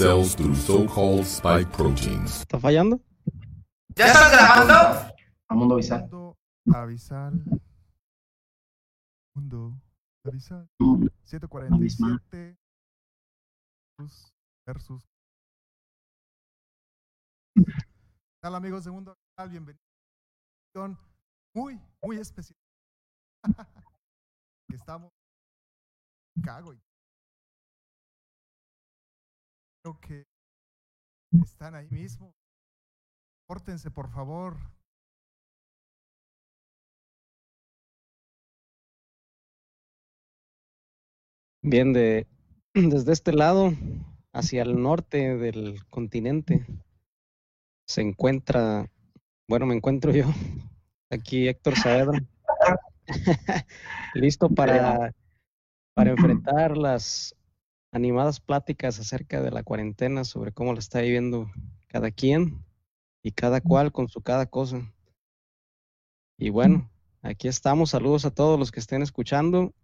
Cells through so-called spike proteins. ¿Está fallando? ¿Ya estás grabando? A Mundo Avisal. Mundo avisal. Mundo avisal. Mm, 147 versus-. ¿Qué tal amigos de Mundo Avisal? Bienvenidos. a una edición Muy, muy especial. Estamos en Chicago y que están ahí mismo. Pórtense, por favor. Bien, de, desde este lado, hacia el norte del continente, se encuentra, bueno, me encuentro yo, aquí Héctor Saavedra, listo para, para enfrentar las animadas pláticas acerca de la cuarentena, sobre cómo la está viviendo cada quien y cada cual con su cada cosa. Y bueno, aquí estamos, saludos a todos los que estén escuchando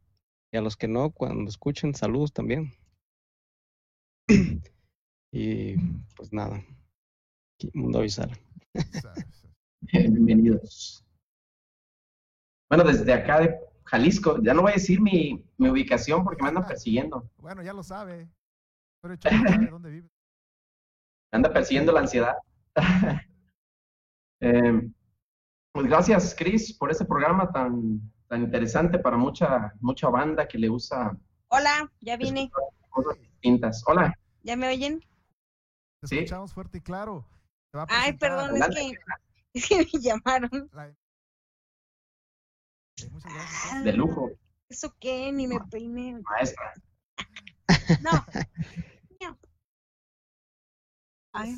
y a los que no, cuando escuchen, saludos también. y pues nada, aquí, Mundo sea, Bienvenidos. Bueno, desde acá de Jalisco, ya no voy a decir mi, mi ubicación porque me andan persiguiendo. Bueno, ya lo sabe. Pero sabe dónde vive. Me anda persiguiendo la ansiedad. Eh, pues gracias, Chris, por este programa tan, tan interesante para mucha, mucha banda que le usa Hola, ya vine. cosas distintas. Hola. ¿Ya me oyen? Te Sí. escuchamos fuerte y claro. Te va a Ay, perdón, es que, es que me llamaron. la- Muchas gracias. De lujo, ¿Eso qué? Ni me peiné. maestra. No. No. Ay,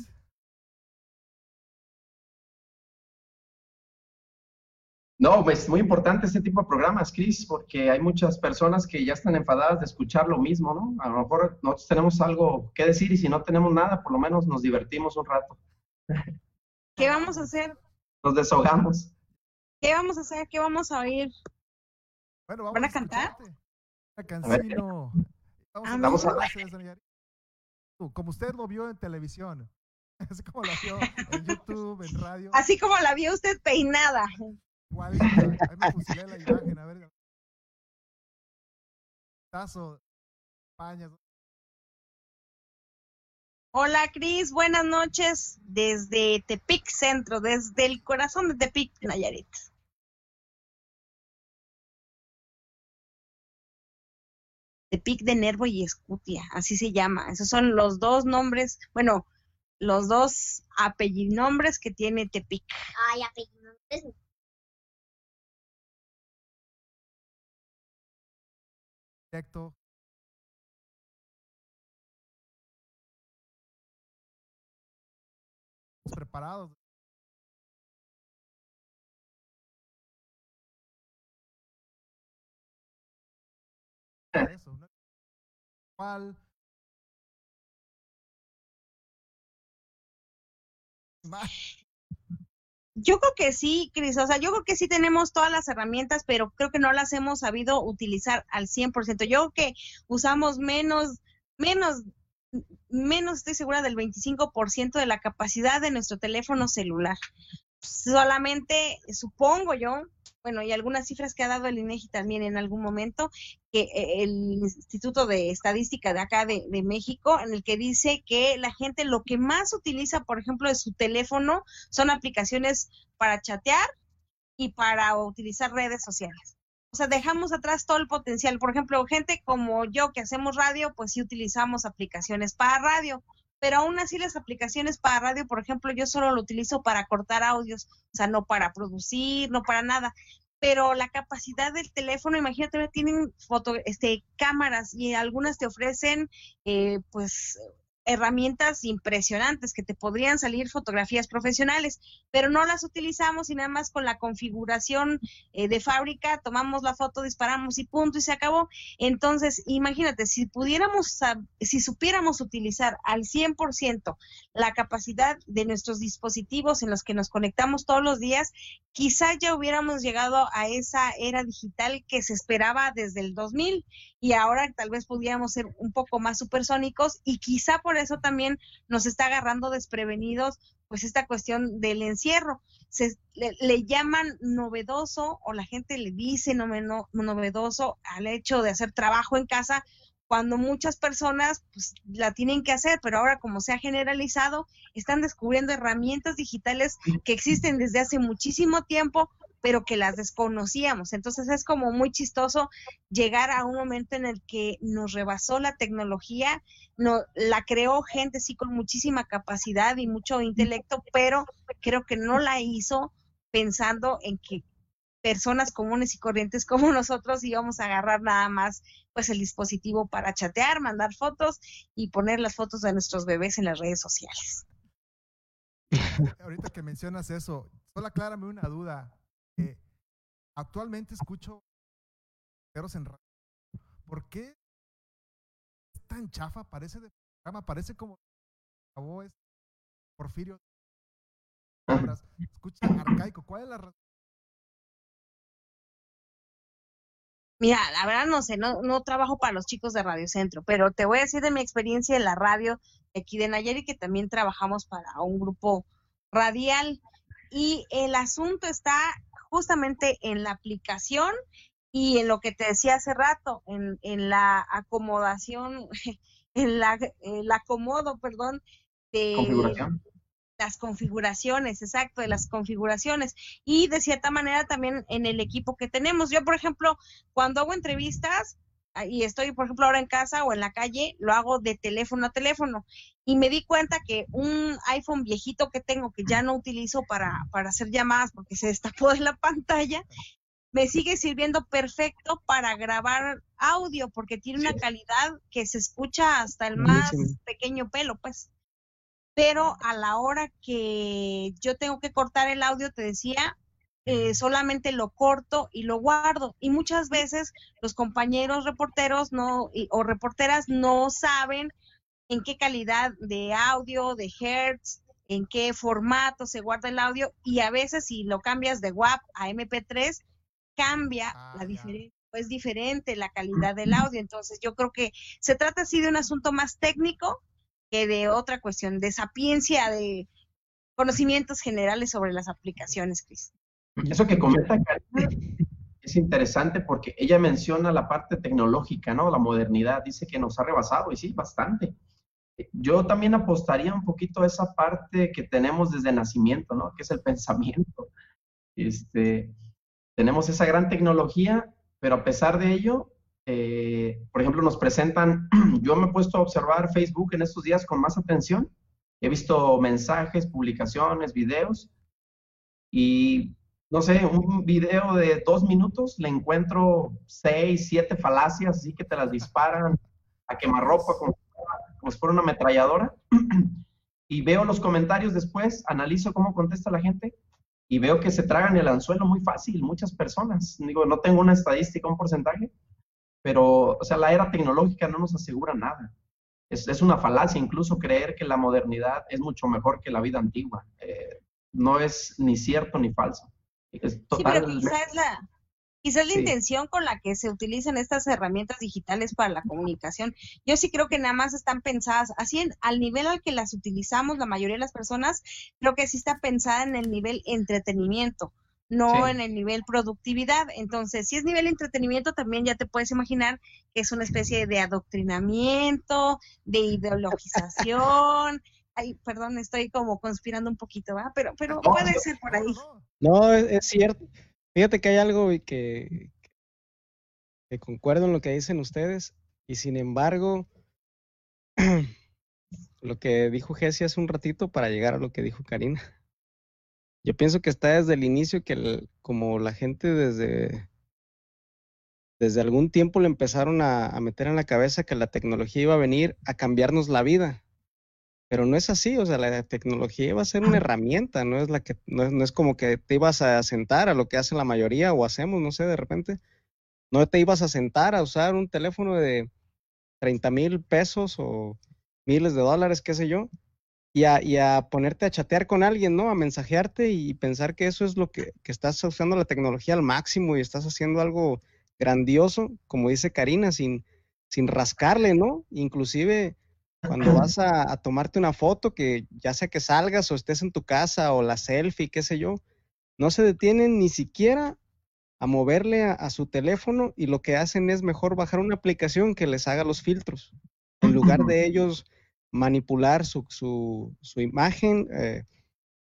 No, es muy importante este tipo de programas, Chris, porque hay muchas personas que ya están enfadadas de escuchar lo mismo, ¿no? A lo mejor nosotros tenemos algo que decir y si no tenemos nada, por lo menos nos divertimos un rato, ¿qué vamos a hacer? nos desahogamos. ¿Qué vamos a hacer? ¿Qué vamos a oír? Bueno, vamos ¿Van a cantar? Una cancino. Vamos Ah, a a- ver Nayarit. Como usted lo vio en televisión. Así como lo vio en YouTube, en radio. Así como la vio usted peinada. Igualita. Ahí me fusilé la imagen, a ver. Tazo, España. Hola, Cris. Buenas noches desde Tepic Centro, desde el corazón de Tepic, Nayarit. Tepic de Nervo y Escutia, así se llama. Esos son los dos nombres, bueno, los dos apellidnombres que tiene Tepic. Ay, apellido. Es- Directo. Preparados. Para Eso, Yo creo que sí, Cris, o sea, yo creo que sí tenemos todas las herramientas, pero creo que no las hemos sabido utilizar al 100%. Yo creo que usamos menos, menos, menos, estoy segura del 25% de la capacidad de nuestro teléfono celular. Solamente, supongo yo, bueno, y algunas cifras que ha dado el INEGI también en algún momento, que eh, el Instituto de Estadística de acá de, de México, en el que dice que la gente lo que más utiliza, por ejemplo, de su teléfono son aplicaciones para chatear y para utilizar redes sociales. O sea, dejamos atrás todo el potencial. Por ejemplo, gente como yo que hacemos radio, pues sí utilizamos aplicaciones para radio, pero aún así las aplicaciones para radio, por ejemplo, yo solo lo utilizo para cortar audios, o sea, no para producir, no para nada. Pero la capacidad del teléfono, imagínate, tienen foto, este, cámaras y algunas te ofrecen, eh, pues, herramientas impresionantes que te podrían salir fotografías profesionales, pero no las utilizamos y nada más con la configuración eh, de fábrica tomamos la foto, disparamos y punto y se acabó. Entonces, imagínate, si pudiéramos, si supiéramos utilizar al 100% la capacidad de nuestros dispositivos en los que nos conectamos todos los días, quizás ya hubiéramos llegado a esa era digital que se esperaba desde el 2000 y ahora tal vez pudiéramos ser un poco más supersónicos y quizá por eso también nos está agarrando desprevenidos pues esta cuestión del encierro. Se, le, llaman novedoso o la gente le dice novedoso al hecho de hacer trabajo en casa cuando muchas personas pues, la tienen que hacer, pero ahora como se ha generalizado, están descubriendo herramientas digitales que existen desde hace muchísimo tiempo, pero que las desconocíamos. Entonces es como muy chistoso llegar a un momento en el que nos rebasó la tecnología, no, la creó gente sí con muchísima capacidad y mucho intelecto, pero creo que no la hizo pensando en que personas comunes y corrientes como nosotros íbamos a agarrar nada más pues el dispositivo para chatear, mandar fotos y poner las fotos de nuestros bebés en las redes sociales. Ahorita que mencionas eso, solo aclárame una duda actualmente escucho en radio. ¿Por qué es tan chafa? Parece de programa, parece como acabó es Porfirio. Escucha arcaico. ¿Cuál es la razón? Mira, la verdad no sé, no, no trabajo para los chicos de Radio Centro, pero te voy a decir de mi experiencia en la radio de aquí de Nayeri, que también trabajamos para un grupo radial. Y el asunto está justamente en la aplicación y en lo que te decía hace rato, en, en la acomodación, en la, el acomodo, perdón, de las configuraciones, exacto, de las configuraciones. Y de cierta manera también en el equipo que tenemos. Yo, por ejemplo, cuando hago entrevistas, Ah, y estoy, por ejemplo, ahora en casa o en la calle, lo hago de teléfono a teléfono. Y me di cuenta que un iPhone viejito que tengo, que ya no utilizo para, para hacer llamadas porque se destapó de la pantalla, me sigue sirviendo perfecto para grabar audio porque tiene una calidad que se escucha hasta el más pequeño pelo, pues. Pero a la hora que yo tengo que cortar el audio, te decía, eh, solamente lo corto y lo guardo. Y muchas veces los compañeros reporteros no o reporteras no saben en qué calidad de audio, de hertz, en qué formato se guarda el audio y a veces si lo cambias de WAP a MP3 cambia ah, la diferencia es diferente la calidad del audio. Entonces, yo creo que se trata así de un asunto más técnico que de otra cuestión, de sapiencia, de conocimientos generales sobre las aplicaciones, Cris. Eso que comenta es interesante porque ella menciona la parte tecnológica, ¿no? La modernidad, dice que nos ha rebasado y sí, bastante. Yo también apostaría un poquito a esa parte que tenemos desde nacimiento, ¿no? Que es el pensamiento. Este, tenemos esa gran tecnología, pero a pesar de ello, eh, por ejemplo, nos presentan, yo me he puesto a observar Facebook en estos días con más atención, he visto mensajes, publicaciones, videos, y no sé, un video de dos minutos, le encuentro seis, siete falacias, así que te las disparan a quemarropa como, como si fuera una ametralladora. y veo los comentarios después, analizo cómo contesta la gente y veo que se tragan el anzuelo muy fácil, muchas personas. Digo, no tengo una estadística, un porcentaje, pero, o sea, la era tecnológica no nos asegura nada. Es, es una falacia incluso creer que la modernidad es mucho mejor que la vida antigua. Eh, no es ni cierto ni falso sí, pero quizás la, quizás la intención con la que se utilizan estas herramientas digitales para la comunicación, yo sí creo que nada más están pensadas, así en, al nivel al que las utilizamos la mayoría de las personas, creo que sí está pensada en el nivel entretenimiento, no en el nivel productividad. Entonces, si es nivel entretenimiento, también ya te puedes imaginar que es una especie de adoctrinamiento, de ideologización. Ay, perdón, estoy como conspirando un poquito, ¿va? Pero, pero puede ser por ahí. No, es, cierto. Fíjate que hay algo que, que concuerdo en lo que dicen ustedes y sin embargo, lo que dijo Jesse hace un ratito para llegar a lo que dijo Karina. Yo pienso que está desde el inicio que como la gente desde, desde algún tiempo le empezaron a, a, meter en la cabeza que la tecnología iba a venir a cambiarnos la vida. Pero no es así, o sea, la tecnología va a ser una herramienta, no es la que, no es, no es, como que te ibas a sentar a lo que hace la mayoría o hacemos, no sé, de repente. No te ibas a sentar a usar un teléfono de 30 mil pesos o miles de dólares, qué sé yo, y a, y a, ponerte a chatear con alguien, ¿no? A mensajearte y pensar que eso es lo que, que estás usando la tecnología al máximo y estás haciendo algo grandioso, como dice Karina, sin, sin rascarle, ¿no? Inclusive cuando vas a, a, tomarte una foto, que ya sea que salgas o estés en tu casa o la selfie, qué sé yo, no se detienen ni siquiera a moverle a, a, su teléfono y lo que hacen es mejor bajar una aplicación que les haga los filtros. En lugar de ellos manipular su, su, su imagen, eh,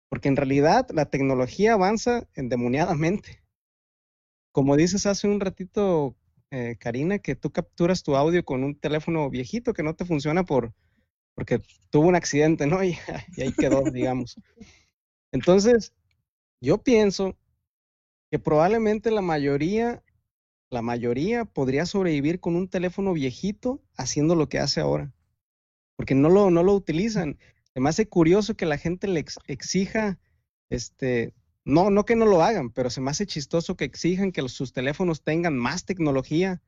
porque en realidad la tecnología avanza endemoniadamente. Como dices hace un ratito, eh, Karina, que tú capturas tu audio con un teléfono viejito que no te funciona por, porque tuvo un accidente, ¿no? Y, y ahí quedó, digamos. Entonces, yo pienso que probablemente la mayoría, la mayoría podría sobrevivir con un teléfono viejito haciendo lo que hace ahora, porque no lo, no lo utilizan. Se me hace curioso que la gente le ex, exija, este, no, no que no lo hagan, pero se me hace chistoso que exijan que los, sus teléfonos tengan más tecnología,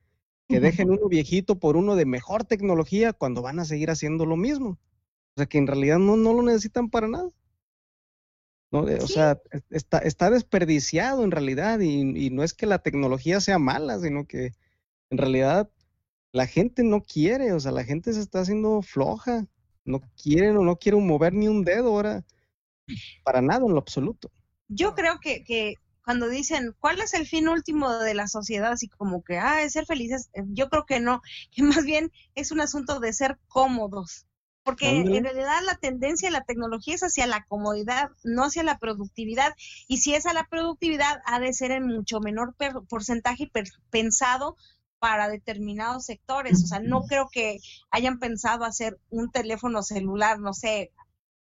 que dejen uno viejito por uno de mejor tecnología cuando van a seguir haciendo lo mismo. O sea, que en realidad no, no lo necesitan para nada. ¿no? Eh, o Sí. sea, es- está, está desperdiciado en realidad y, y no es que la tecnología sea mala, sino que en realidad la gente no quiere, o sea, la gente se está haciendo floja, no quieren o no quieren mover ni un dedo ahora, para nada en lo absoluto. Yo creo que, que cuando dicen, ¿cuál es el fin último de la sociedad? Así como que, ah, es ser felices. eh, Yo creo que no, que más bien es un asunto de ser cómodos. Porque en realidad la tendencia de la tecnología es hacia la comodidad, no hacia la productividad. Y si es a la productividad, ha de ser en mucho menor per- porcentaje per- pensado para determinados sectores. O sea, no creo que hayan pensado hacer un teléfono celular, no sé,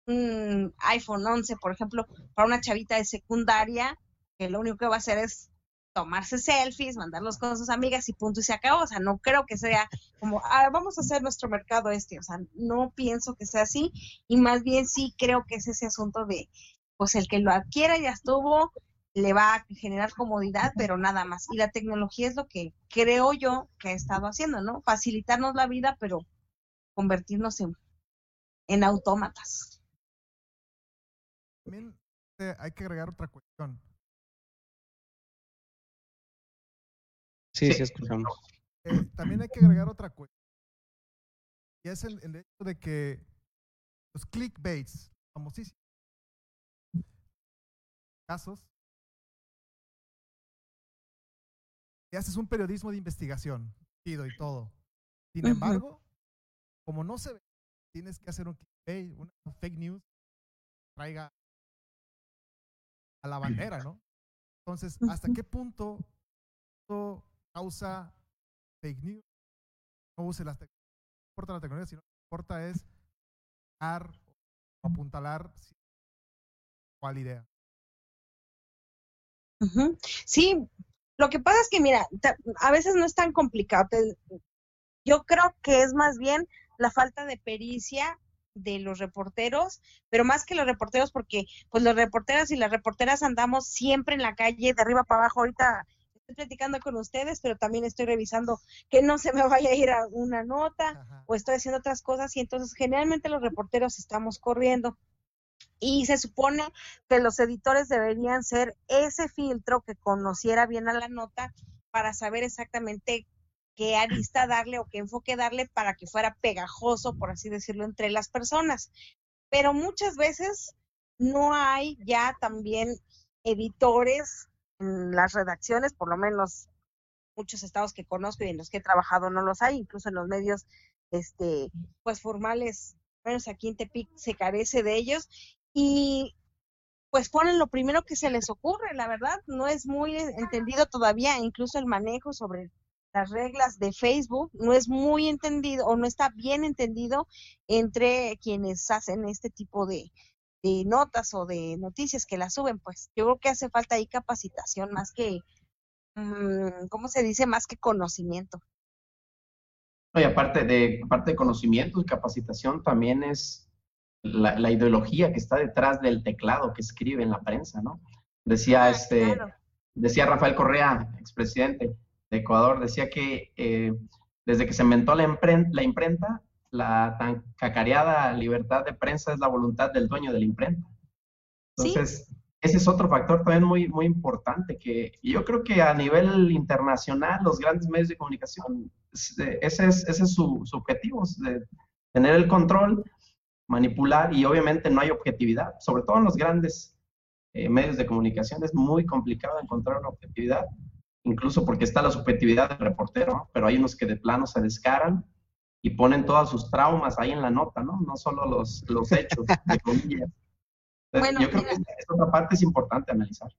un iPhone 11, por ejemplo, para una chavita de secundaria, que lo único que va a hacer es tomarse selfies, mandarlos con sus amigas y punto y se acabó. O sea, no creo que sea como, ah, vamos a hacer nuestro mercado este. O sea, no pienso que sea así y más bien sí creo que es ese asunto de, pues el que lo adquiera ya estuvo, le va a generar comodidad, pero nada más. Y la tecnología es lo que creo yo que ha estado haciendo, ¿no? Facilitarnos la vida, pero convertirnos en, en autómatas. También eh, hay que agregar otra cuestión. Sí, sí, Sí. escuchamos. Eh, también hay que agregar otra cuestión. Y es el, el hecho de que los clickbaits, famosísimos casos, y haces un periodismo de investigación, chido y todo. Sin embargo, como no se ve, tienes que hacer un clickbait, una fake news, traiga a la bandera, ¿no? Entonces, ¿hasta qué punto esto causa fake news? No use las tecnologías, no importa la tecnología, sino lo que importa es dar o apuntalar cuál idea. Sí, lo que pasa es que, mira, a veces no es tan complicado. Yo creo que es más bien la falta de pericia de los reporteros, pero más que los reporteros, porque pues los reporteros y las reporteras andamos siempre en la calle, de arriba para abajo. Ahorita estoy platicando con ustedes, pero también estoy revisando que no se me vaya a ir a una nota Ajá. o estoy haciendo otras cosas y entonces generalmente los reporteros estamos corriendo. Y se supone que los editores deberían ser ese filtro que conociera bien a la nota para saber exactamente qué arista darle o qué enfoque darle para que fuera pegajoso, por así decirlo, entre las personas. Pero muchas veces no hay ya también editores en las redacciones, por lo menos muchos estados que conozco y en los que he trabajado no los hay, incluso en los medios este pues formales, menos aquí en Tepic se carece de ellos y pues ponen lo primero que se les ocurre, la verdad, no es muy entendido todavía, incluso el manejo sobre las reglas de Facebook no es muy entendido o no está bien entendido entre quienes hacen este tipo de, notas o de noticias que las suben, pues yo creo que hace falta ahí capacitación más que, mm, ¿cómo se dice? Más que conocimiento. No, y aparte de, aparte de conocimiento y capacitación, también es la, la ideología que está detrás del teclado que escribe en la prensa, ¿no? Decía Ah, este, claro. decía Rafael Correa, expresidente de Ecuador, decía que eh, desde que se inventó la, impren- la imprenta, la tan cacareada libertad de prensa es la voluntad del dueño de la imprenta. Sí. Entonces, ese es otro factor también muy, muy importante, que yo creo que a nivel internacional los grandes medios de comunicación, ese es, ese es su, su objetivo, de tener el control, manipular y obviamente no hay objetividad, sobre todo en los grandes eh, medios de comunicación es muy complicado encontrar una objetividad, incluso porque está la subjetividad del reportero, pero hay unos que de plano se descaran y ponen todos sus traumas ahí en la nota, ¿no? No solo los, los hechos, de comillas. Bueno, yo creo mira. que esta otra parte es importante analizar.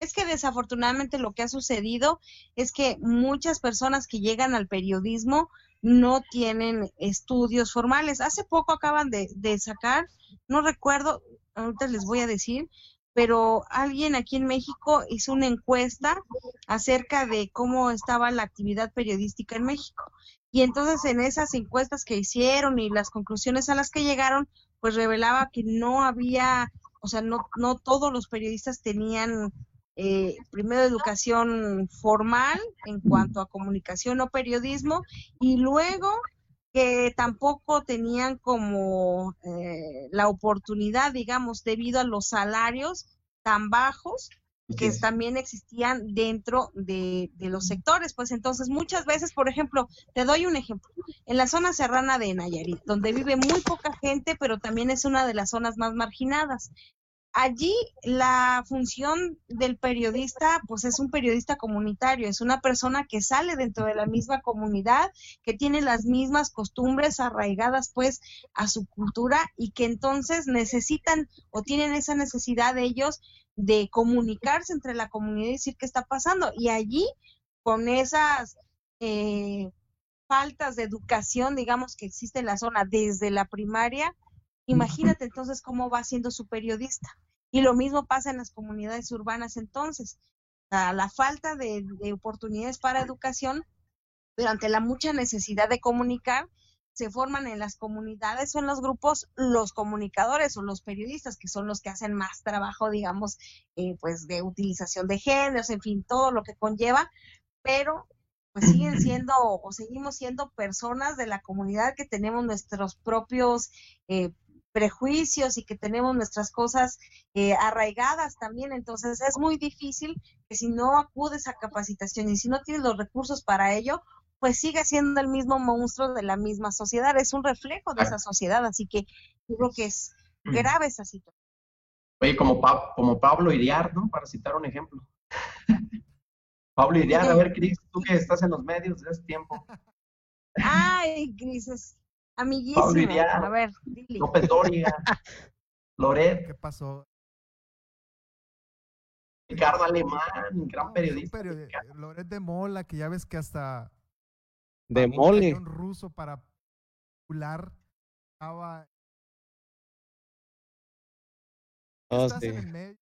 Es que desafortunadamente lo que ha sucedido es que muchas personas que llegan al periodismo no tienen estudios formales. Hace poco acaban de, de sacar, no recuerdo, ahorita les voy a decir, pero alguien aquí en México hizo una encuesta acerca de cómo estaba la actividad periodística en México. Y entonces en esas encuestas que hicieron y las conclusiones a las que llegaron, pues revelaba que no había, o sea, no, no todos los periodistas tenían eh, primero educación formal en cuanto a comunicación o periodismo y luego que tampoco tenían como eh, la oportunidad, digamos, debido a los salarios tan bajos que Sí. también existían dentro de, de los sectores. Pues entonces muchas veces, por ejemplo, te doy un ejemplo, en la zona serrana de Nayarit, donde vive muy poca gente, pero también es una de las zonas más marginadas. Allí la función del periodista, pues es un periodista comunitario, es una persona que sale dentro de la misma comunidad, que tiene las mismas costumbres arraigadas pues a su cultura y que entonces necesitan o tienen esa necesidad de ellos de comunicarse entre la comunidad y decir qué está pasando. Y allí, con esas eh, faltas de educación, digamos, que existe en la zona desde la primaria, imagínate entonces cómo va siendo su periodista. Y lo mismo pasa en las comunidades urbanas entonces. A la falta de, de oportunidades para educación, pero ante la mucha necesidad de comunicar, se forman en las comunidades o en los grupos los comunicadores o los periodistas, que son los que hacen más trabajo, digamos, eh, pues de utilización de géneros, en fin, todo lo que conlleva, pero pues siguen siendo o seguimos siendo personas de la comunidad que tenemos nuestros propios eh, prejuicios y que tenemos nuestras cosas eh, arraigadas también. Entonces es muy difícil que si no acudes a capacitación y si no tienes los recursos para ello, pues sigue siendo el mismo monstruo de la misma sociedad. Es un reflejo de esa sociedad. Así que yo creo que es grave esa situación. Oye, como, Pa- como Pablo Iriar, ¿no? Para citar un ejemplo. Pablo Iriar, a ver, Cris, tú que estás en los medios desde hace tiempo. Ay, Pablo amiguísimo. A ver, dile. López Dóriga, Loret, ¿Qué pasó? Ricardo Alemán, gran No, periodista. un Loret de Mola, que ya ves que hasta De un mole. cañón ruso para popular estaba Oh, sí. en el medio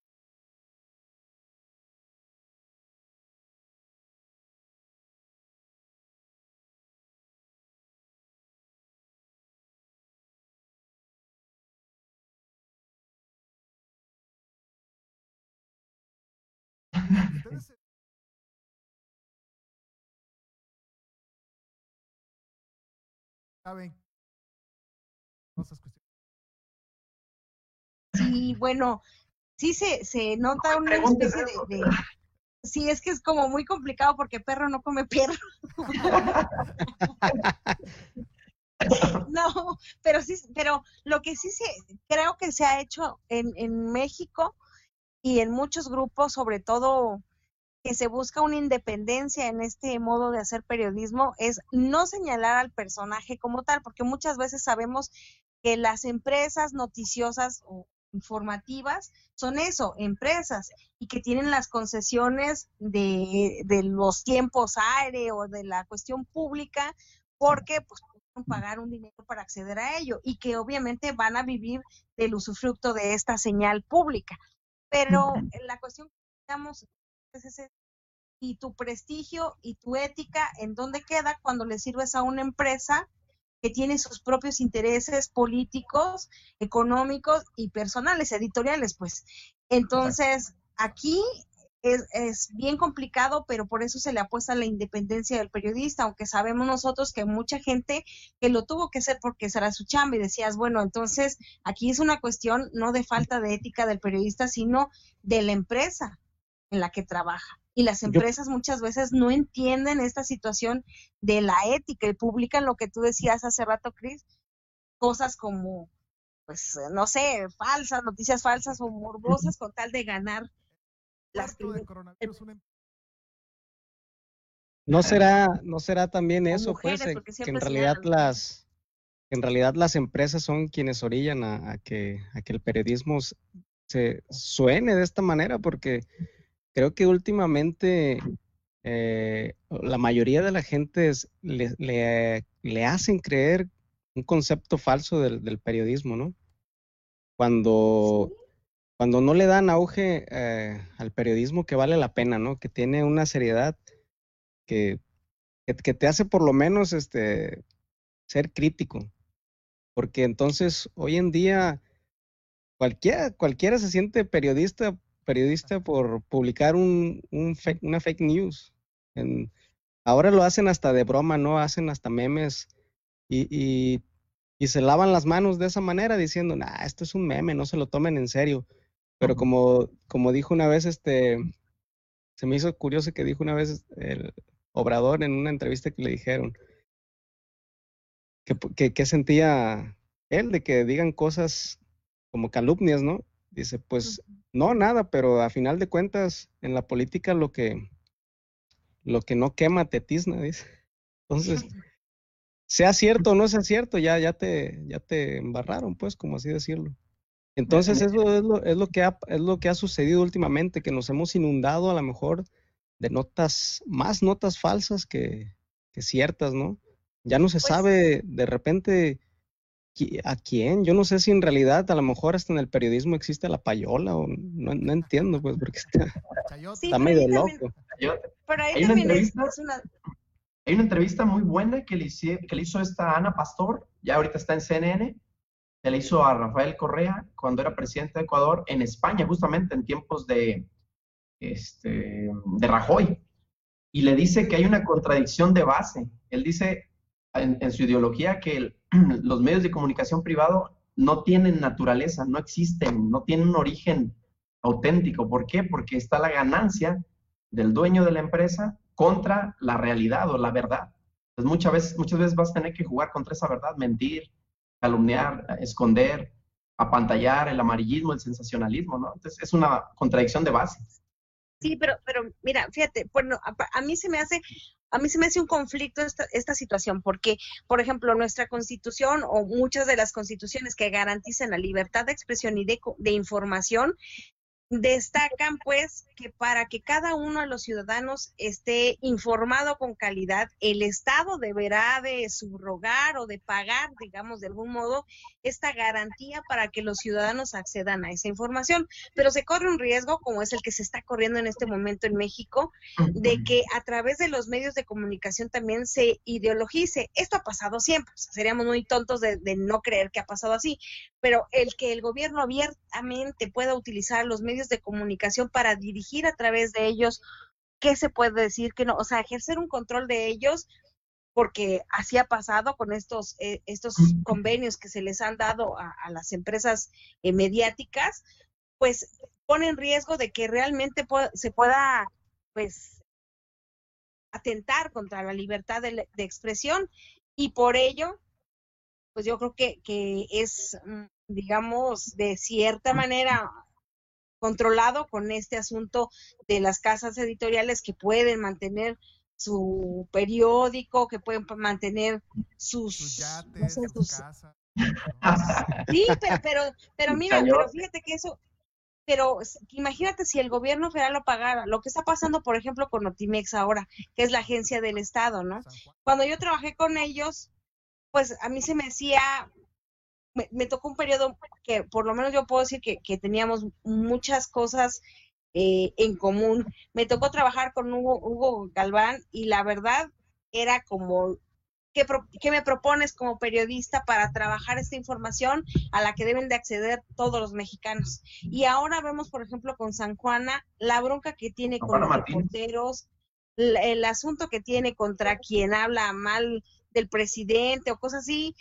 Entonces, saben cosas cuestiones. Sí, bueno, sí se, se nota una especie de, de- Sí, es que es como muy complicado porque perro no come perro. No, pero sí, pero lo que sí se, creo que se ha hecho en, en México y en muchos grupos, sobre todo que se busca una independencia en este modo de hacer periodismo, es no señalar al personaje como tal, porque muchas veces sabemos que las empresas noticiosas o informativas son eso, empresas, y que tienen las concesiones de, de los tiempos aire o de la cuestión pública, porque pues pueden pagar un dinero para acceder a ello y que obviamente van a vivir del usufructo de esta señal pública. Pero la cuestión, digamos, es ese y tu prestigio y tu ética en dónde queda cuando le sirves a una empresa que tiene sus propios intereses políticos, económicos y personales, editoriales, pues. Entonces, aquí es, es, bien complicado, pero por eso se le apuesta a la independencia del periodista, aunque sabemos nosotros que mucha gente que lo tuvo que hacer porque será su chamba y decías, bueno, entonces aquí es una cuestión no de falta de ética del periodista, sino de la empresa en la que trabaja. Y las empresas muchas veces no entienden esta situación de la ética y publican lo que tú decías hace rato, Cris, cosas como, pues, no sé, falsas, noticias falsas o morbosas con tal de ganar Em no será, no será también eso, pues, que en realidad las, en realidad las empresas son quienes orillan a, que, a que el periodismo se suene de esta manera, porque creo que últimamente eh, la mayoría de la gente le, le, hacen creer un concepto falso del, del periodismo, ¿no? Cuando, cuando no le dan auge eh, al periodismo que vale la pena, ¿no? Que tiene una seriedad que, que, te hace por lo menos este, ser crítico. Porque entonces hoy en día cualquiera, cualquiera se siente periodista, periodista por publicar un, un una fake news. ahora lo hacen hasta de broma, ¿no? Hacen hasta memes y, y, y se lavan las manos de esa manera diciendo, nah, esto es un meme, no se lo tomen en serio. Pero como, como dijo una vez, este, se me hizo curioso que dijo una vez el Obrador en una entrevista que le dijeron que, que, sentía él de que digan cosas como calumnias, ¿no? Dice, pues no, nada, pero a final de cuentas, en la política lo que, lo que no quema te tizna, dice. Entonces, sea cierto o no sea cierto, ya, ya, te, ya te embarraron, pues, como así decirlo. Entonces eso es lo, es lo, que ha, es lo que ha sucedido últimamente, que nos hemos inundado a lo mejor de notas, más notas falsas que, que ciertas, ¿no? Ya no se pues sabe de repente a quién. Yo no sé si en realidad a lo mejor hasta en el periodismo existe la payola o no, no entiendo, pues, porque está, medio loco. pero ahí hay también es, una... Hay una entrevista muy buena que le, que le hizo esta Ana Pastor, ya ahorita está en CNN, le hizo a Rafael Correa cuando era presidente de Ecuador en España, justamente en tiempos de, este, de Rajoy. Y le dice que hay una contradicción de base. Él dice en, su ideología que los medios de comunicación privado no tienen naturaleza, no existen, no tienen un origen auténtico. ¿Por qué? Porque está la ganancia del dueño de la empresa contra la realidad o la verdad. Entonces muchas veces, muchas veces vas a tener que jugar contra esa verdad, mentir, calumniar, esconder, apantallar el amarillismo, el sensacionalismo, ¿no? Entonces es una contradicción de base. Sí, pero, pero mira, fíjate, bueno, a, mí se me hace, a mí se me hace un conflicto esta, esta situación, porque, por ejemplo, nuestra constitución o muchas de las constituciones que garantizan la libertad de expresión y de, de información destacan pues que para que cada uno de los ciudadanos esté informado con calidad, el Estado deberá de subrogar o de pagar, digamos, de algún modo, esta garantía para que los ciudadanos accedan a esa información. Pero se corre un riesgo, como es el que se está corriendo en este momento en México, de que a través de los medios de comunicación también se ideologice. Esto ha pasado siempre, seríamos muy tontos de, de no creer que ha pasado así, pero el que el gobierno abiertamente pueda utilizar los medios de comunicación para dirigir a través de ellos qué se puede decir, que no, o sea, ejercer un control de ellos, porque así ha pasado con estos, eh, estos convenios que se les han dado a, las empresas eh, mediáticas, pues pone en riesgo de que realmente se pueda, pues, atentar contra la libertad de, de expresión y por ello pues yo creo que, que es, mm, digamos, de cierta manera controlado con este asunto de las casas editoriales que pueden mantener su periódico, que pueden mantener sus, sus yates, sus... Casa, Sí, pero, pero, pero mira, pero fíjate que eso, pero imagínate si el gobierno federal lo pagara, lo que está pasando, por ejemplo, con Notimex ahora, que es la agencia del Estado, ¿no? Cuando yo trabajé con ellos, pues a mí se me hacía, me, tocó un periodo que por lo menos yo puedo decir que, teníamos muchas cosas eh, en común. Me tocó trabajar con Hugo, Hugo Galván y la verdad era como ¿qué, pro- qué me propones como periodista para trabajar esta información a la que deben de acceder todos los mexicanos? Y ahora vemos, por ejemplo, con San Juana, la bronca que tiene con los Martínez. reporteros, el, el asunto que tiene contra quien habla mal del presidente o cosas así,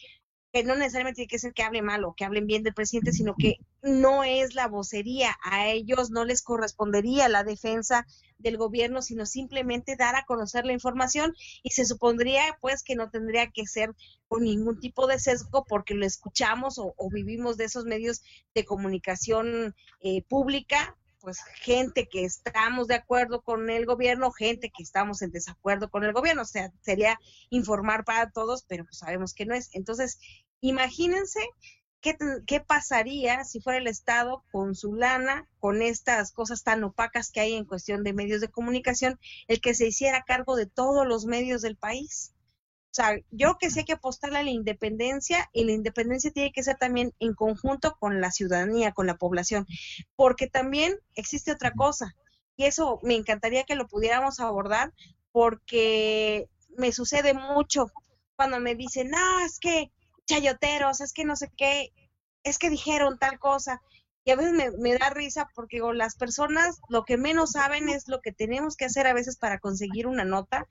que no necesariamente tiene que ser que hable mal o que hablen bien del presidente, sino que no es la vocería, a ellos no les correspondería la defensa del gobierno, sino simplemente dar a conocer la información y se supondría pues que no tendría que ser con ningún tipo de sesgo porque lo escuchamos o, o vivimos de esos medios de comunicación eh, pública, pues gente que estamos de acuerdo con el gobierno, gente que estamos en desacuerdo con el gobierno, o sea, sería informar para todos, pero pues sabemos que no es. Entonces, imagínense qué, qué pasaría si fuera el Estado con su lana, con estas cosas tan opacas que hay en cuestión de medios de comunicación, el que se hiciera cargo de todos los medios del país. O sea, yo que hay que apostarle a la independencia y la independencia tiene que ser también en conjunto con la ciudadanía, con la población, porque también existe otra cosa y eso me encantaría que lo pudiéramos abordar porque me sucede mucho cuando me dicen, no, es que chayoteros, es que no sé qué, es que dijeron tal cosa. Y a veces me, me da risa porque digo, las personas lo que menos saben es lo que tenemos que hacer a veces para conseguir una nota,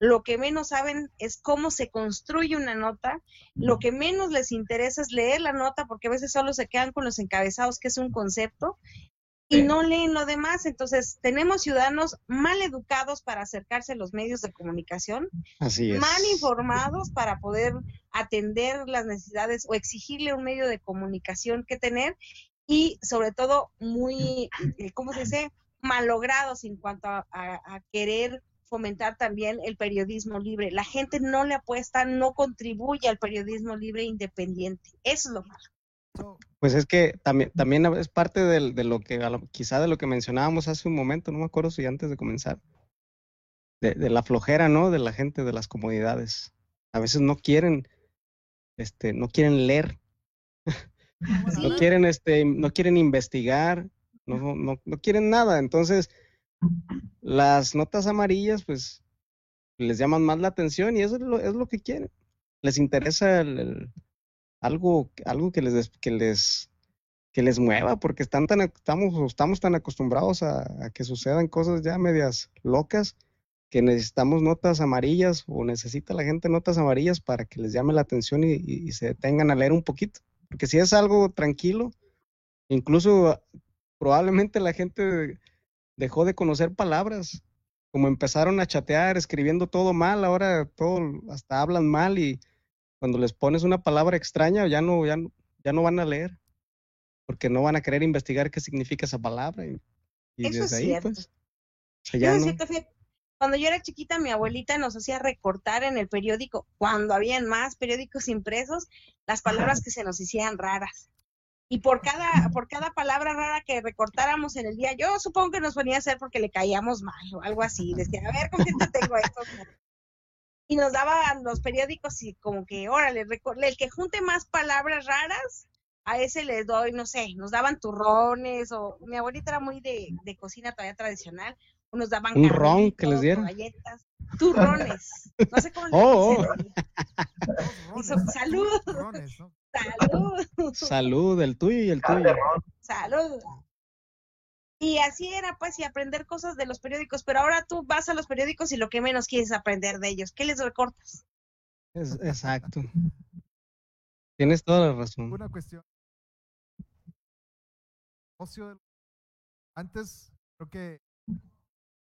lo que menos saben es cómo se construye una nota, lo que menos les interesa es leer la nota porque a veces solo se quedan con los encabezados, que es un concepto, y no leen lo demás. Entonces, tenemos ciudadanos mal educados para acercarse a los medios de comunicación, Así es. mal informados para poder atender las necesidades o exigirle un medio de comunicación que tener y sobre todo muy, eh, ¿cómo se dice? Malogrados en cuanto a, a- a querer fomentar también el periodismo libre. La gente no le apuesta, no contribuye al periodismo libre independiente. Eso es lo malo. Pues es que también, también es parte del- de, lo que, a lo- quizá de lo que mencionábamos hace un momento, no me acuerdo si antes de comenzar, de, de la flojera, ¿no? De la gente, de las comodidades. A veces no quieren, este, no quieren leer, no quieren, este, no quieren investigar, no, no, no quieren nada. Entonces, las notas amarillas, pues, les llaman más la atención y eso es lo, es lo que quieren. Les interesa algo, algo que les, que les, que les mueva, porque están tan, estamos, estamos tan acostumbrados a, que sucedan cosas ya medias locas que necesitamos notas amarillas o necesita la gente notas amarillas para que les llame la atención y, y- y se detengan a leer un poquito. Porque si es algo tranquilo, incluso probablemente la gente dejó de conocer palabras, como empezaron a chatear escribiendo todo mal, ahora todo hasta hablan mal y cuando les pones una palabra extraña ya no, ya no, ya no van a leer, porque no van a querer investigar qué significa esa palabra. Y, y Eso es desde ahí, cierto. pues, Eso ya es cierto, Cuando yo era chiquita, mi abuelita nos hacía recortar en el periódico, cuando habían más periódicos impresos, las palabras que se nos hicieran raras. Y por cada, por cada palabra rara que recortáramos en el día, yo supongo que nos ponía a hacer porque le caíamos mal o algo así. Decía, a ver, ¿con qué te tengo esto? Y nos daban los periódicos y como que, órale, recor- el que junte más palabras raras, a ese les doy, no sé, nos daban turrones o mi abuelita era muy de, de cocina todavía tradicional, o nos daban Un ron que les dieran. galletas, turrones, no sé cómo les Oh, oh. salud. rones, ¿no? Salud, Salud, el tuyo y el tuyo. Salud. Y así era, pues, y aprender cosas de los periódicos, pero ahora tú vas a los periódicos y lo que menos quieres aprender de ellos, ¿qué les recortas? Es- exacto. Tienes toda la razón. Una cuestión. Antes, creo que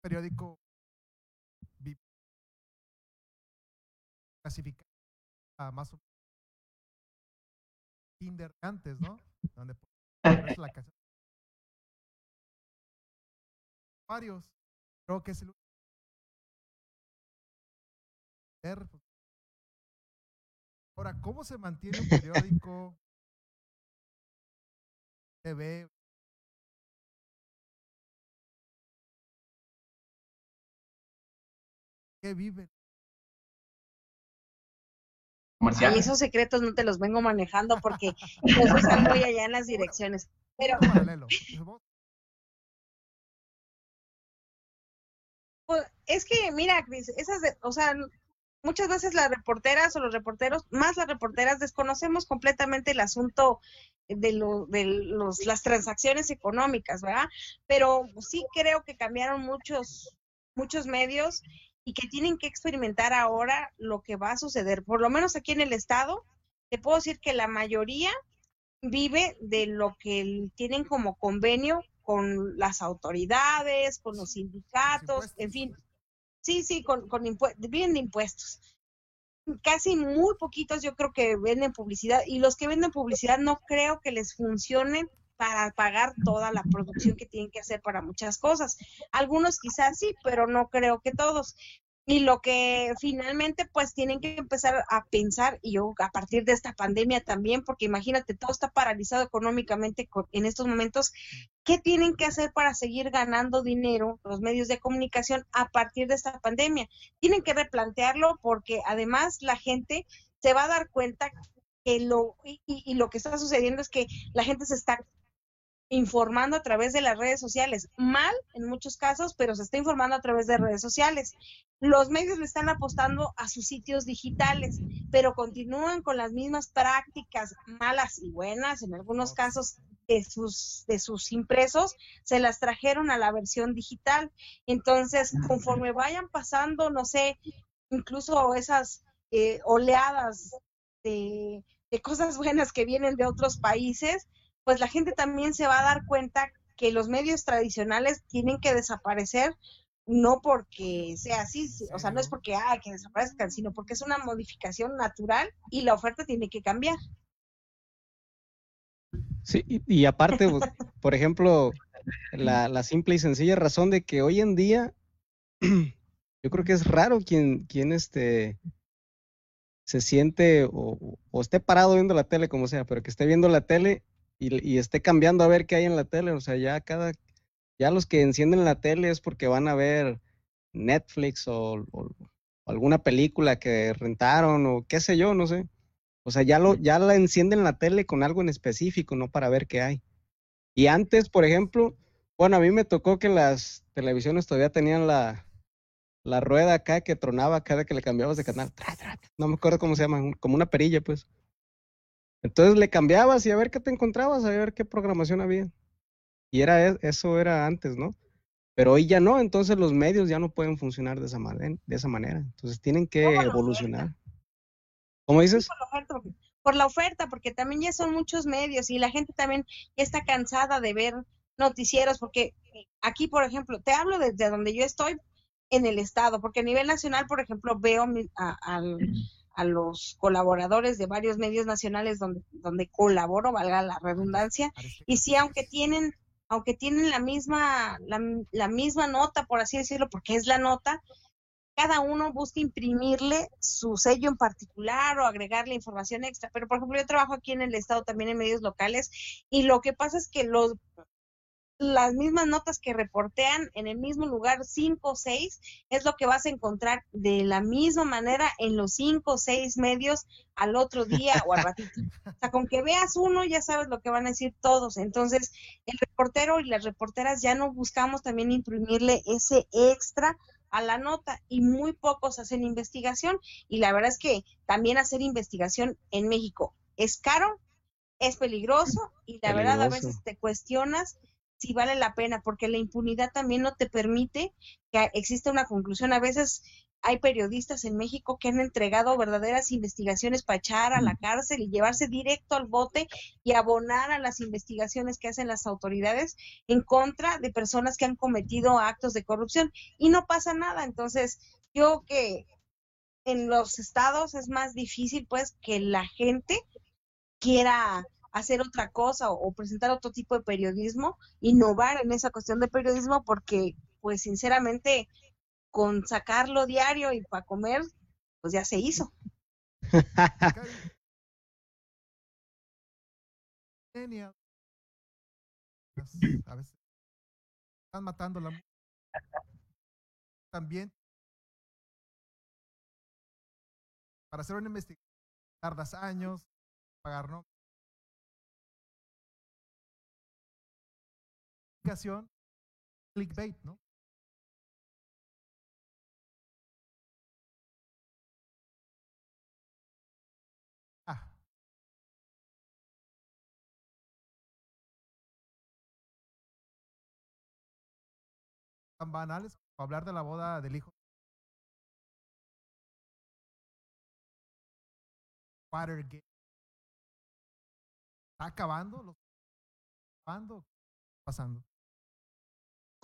periódico vi- clasificado a más o Kinder antes, ¿no? Donde pones la canción. Varios. Creo que es el pues. Ahora, ¿cómo se mantiene un periódico? TV. ¿Qué vive? Comercial. Y esos secretos no te los vengo manejando porque los usan muy allá en las direcciones. Pero pues, es que, mira, Cris, esas, de- o sea, muchas veces las reporteras o los reporteros, más las reporteras, desconocemos completamente el asunto de, lo, de los, las transacciones económicas, ¿verdad? Pero sí creo que cambiaron muchos, muchos medios y que tienen que experimentar ahora lo que va a suceder. Por lo menos aquí en el estado, te puedo decir que la mayoría vive de lo que tienen como convenio con las autoridades, con los sindicatos, en fin. Sí, sí, con, con viven de impuestos. Casi muy poquitos yo creo que venden publicidad y los que venden publicidad no creo que les funcione para pagar toda la producción que tienen que hacer para muchas cosas. Algunos quizás sí, pero no creo que todos y lo que finalmente pues tienen que empezar a pensar y yo a partir de esta pandemia también porque imagínate todo está paralizado económicamente en estos momentos qué tienen que hacer para seguir ganando dinero los medios de comunicación a partir de esta pandemia tienen que replantearlo porque además la gente se va a dar cuenta que lo y, lo que está sucediendo es que la gente se está informando a través de las redes sociales. Mal en muchos casos, pero se está informando a través de redes sociales. Los medios le están apostando a sus sitios digitales, pero continúan con las mismas prácticas malas y buenas, en algunos casos de sus, de sus impresos, se las trajeron a la versión digital. Entonces, conforme vayan pasando, no sé, incluso esas eh, oleadas de, de cosas buenas que vienen de otros países, pues la gente también se va a dar cuenta que los medios tradicionales tienen que desaparecer no porque sea así, o sea, no es porque ah, que desaparezcan, sino porque es una modificación natural y la oferta tiene que cambiar. Sí, y, aparte, pues, por ejemplo, la, la, simple y sencilla razón de que hoy en día yo creo que es raro quien, quien este, se siente o, o esté parado viendo la tele, como sea, pero que esté viendo la tele y, esté cambiando a ver qué hay en la tele. O sea, ya cada, ya los que encienden la tele es porque van a ver Netflix o, alguna película que rentaron o qué sé yo, no sé. O sea, ya, lo, ya la encienden la tele con algo en específico, no para ver qué hay. Y antes, por ejemplo, bueno, a mí me tocó que las televisiones todavía tenían la, la rueda acá que tronaba cada que le cambiabas de canal. No me acuerdo cómo se llama, como una perilla, pues. Entonces le cambiabas y a ver qué te encontrabas, a ver qué programación había. Y era e, eso era antes, ¿no? Pero hoy ya no, entonces los medios ya no pueden funcionar de esa, manera, de esa manera. Entonces tienen que evolucionar. ¿Cómo dices? por, la oferta, por la oferta, porque también ya son muchos medios y la gente también ya está cansada de ver noticieros, porque aquí, por ejemplo, te hablo desde donde yo estoy en el estado, porque a nivel nacional, por ejemplo, veo al, a los colaboradores de varios medios nacionales donde, donde colaboro, valga la redundancia, y sí, aunque tienen, aunque tienen la misma, la, la misma nota, por así decirlo, porque es la nota, cada uno busca imprimirle su sello en particular o agregarle información extra. Pero, por ejemplo, yo trabajo aquí en el estado también en medios locales y lo que pasa es que los las mismas notas que reportean en el mismo lugar, cinco o seis, es lo que vas a encontrar de la misma manera en los cinco o seis medios al otro día o al ratito. O sea, con que veas uno ya sabes lo que van a decir todos. Entonces, el reportero y las reporteras ya no buscamos también imprimirle ese extra a la nota y muy pocos hacen investigación y la verdad es que también hacer investigación en México es caro, es peligroso y la verdad a veces te cuestionas si vale la pena, porque la impunidad también no te permite que exista una conclusión. A veces hay periodistas en México que han entregado verdaderas investigaciones para echar a la cárcel y llevarse directo al bote y abonar a las investigaciones que hacen las autoridades en contra de personas que han cometido actos de corrupción y no pasa nada. Entonces, yo que en los estados es más difícil pues que la gente quiera hacer otra cosa o, presentar otro tipo de periodismo, innovar en esa cuestión de periodismo, porque pues sinceramente con sacarlo diario y para comer, pues ya se hizo. a veces están matando la también. Para hacer una investigación tardas años pagar no explicación clickbait, ¿no? Ah. Tan banales como hablar de la boda del hijo. Watergate. Está acabando, los acabando, pasando.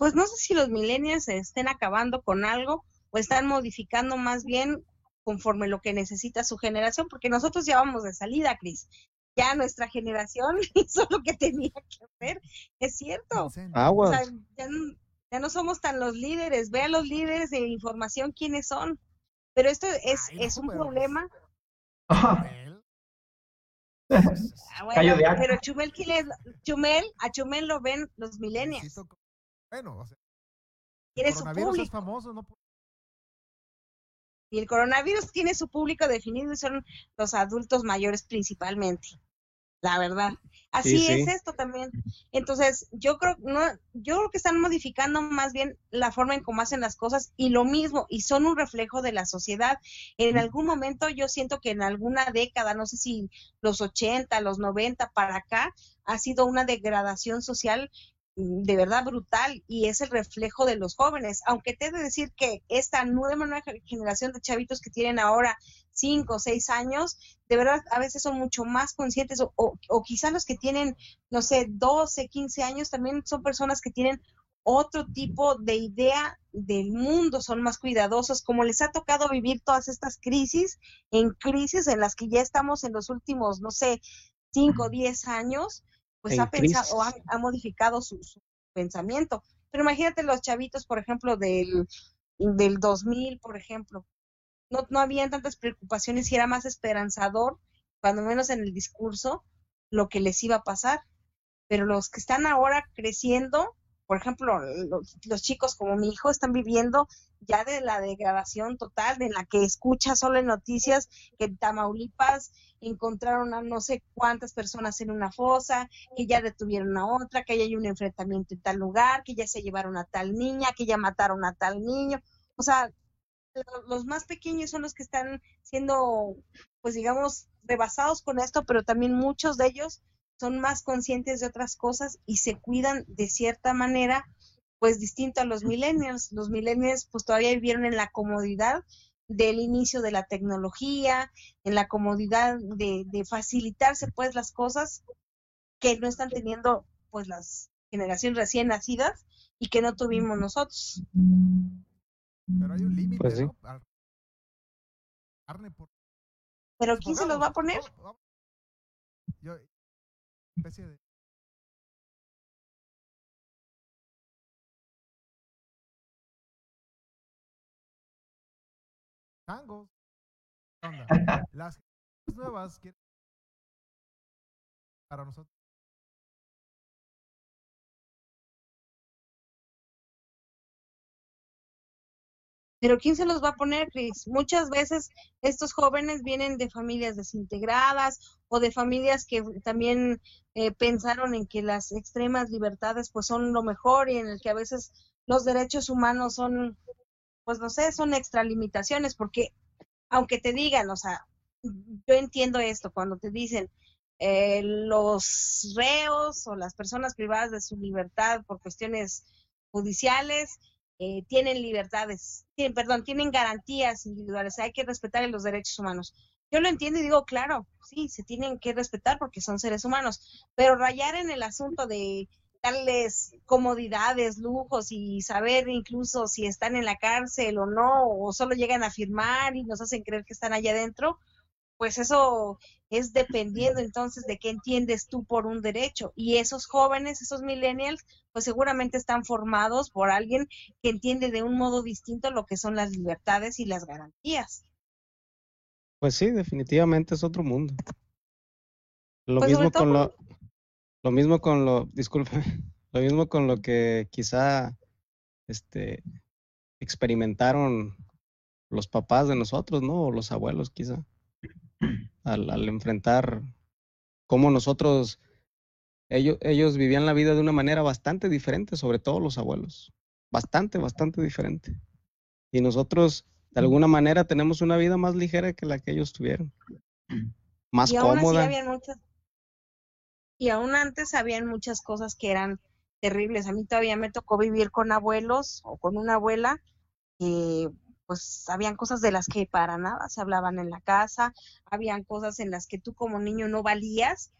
Pues no sé si los millennials se estén acabando con algo o están modificando más bien conforme lo que necesita su generación, porque nosotros ya vamos de salida, Cris. Ya nuestra generación hizo lo que tenía que hacer, es cierto. Dicen, O Aguas. sea, ya, no, ya no somos tan los líderes, ve a los líderes de información quiénes son. Pero esto es, Ay, no, es un pero pues, problema. Chumel, Ah, bueno, pero Chumel, ¿quién es? Chumel, a Chumel lo ven los millennials. Bueno, o sea, Tiene el su coronavirus es público. famoso, no Y el coronavirus tiene su público definido y son los adultos mayores principalmente. La verdad. Así Sí, es sí. esto también. Entonces, yo creo, no, yo creo que están modificando más bien la forma en cómo hacen las cosas y lo mismo, y son un reflejo de la sociedad. En algún momento yo siento que en alguna década, no sé si los 80, los 90 para acá, ha sido una degradación social de verdad brutal y es el reflejo de los jóvenes. Aunque te he de decir que esta nueva, nueva generación de chavitos que tienen ahora cinco o seis años, de verdad a veces son mucho más conscientes o, o, o quizá los que tienen, no sé, 12, 15 años también son personas que tienen otro tipo de idea del mundo, son más cuidadosos, como les ha tocado vivir todas estas crisis, en crisis en las que ya estamos en los últimos, no sé, 5 o 10 años, pues ha pensado o ha modificado su, su pensamiento. Pero imagínate los chavitos, por ejemplo, del, del 2000, por ejemplo, no, no habían tantas preocupaciones y era más esperanzador, cuando menos en el discurso, lo que les iba a pasar. Pero los que están ahora creciendo, por ejemplo, los, los chicos como mi hijo están viviendo ya de la degradación total, de la que escucha solo en noticias que en Tamaulipas encontraron a no sé cuántas personas en una fosa, que ya detuvieron a otra, que ya hay un enfrentamiento en tal lugar, que ya se llevaron a tal niña, que ya mataron a tal niño. O sea, lo- los más pequeños son los que están siendo, pues digamos, rebasados con esto, pero también muchos de ellos son más conscientes de otras cosas y se cuidan de cierta manera, pues distinto a los millennials. Los millennials pues todavía vivieron en la comodidad del inicio de la tecnología, en la comodidad de, de facilitarse pues las cosas que no están teniendo pues las generaciones recién nacidas y que no tuvimos nosotros. Pero hay un límite, Pues sí. ¿no? Al- Carne por... Pero ¿quién se los va a poner? Yo, especie de... Tangos. Las nuevas quieren para nosotros. Pero ¿quién se los va a poner, Cris? Muchas veces estos jóvenes vienen de familias desintegradas o de familias que también eh, pensaron en que las extremas libertades pues son lo mejor y en el que a veces los derechos humanos son, pues no sé, son extralimitaciones, porque aunque te digan, o sea, yo entiendo esto, cuando te dicen eh, los reos o las personas privadas de su libertad por cuestiones judiciales eh, tienen libertades, tienen, perdón, tienen garantías individuales, hay que respetar los derechos humanos. Yo lo entiendo y digo, claro, sí, se tienen que respetar porque son seres humanos, pero rayar en el asunto de darles comodidades, lujos y saber incluso si están en la cárcel o no, o solo llegan a firmar y nos hacen creer que están allá adentro, pues eso es dependiendo entonces de qué entiendes tú por un derecho. Y esos jóvenes, esos millennials, pues seguramente están formados por alguien que entiende de un modo distinto lo que son las libertades y las garantías. Pues sí, definitivamente es otro mundo. Lo Pues mismo con lo, lo mismo con lo, disculpe, lo mismo con lo que quizá este experimentaron los papás de nosotros, ¿no? O los abuelos quizá. Al, al enfrentar cómo nosotros, ellos, ellos vivían la vida de una manera bastante diferente, sobre todo los abuelos. Bastante, bastante diferente. Y nosotros, de alguna manera, tenemos una vida más ligera que la que ellos tuvieron. Más y aún cómoda. muchas y aún antes habían muchas cosas que eran terribles. A mí todavía me tocó vivir con abuelos o con una abuela que pues habían cosas de las que para nada se hablaban en la casa, habían cosas en las que tú como niño no valías,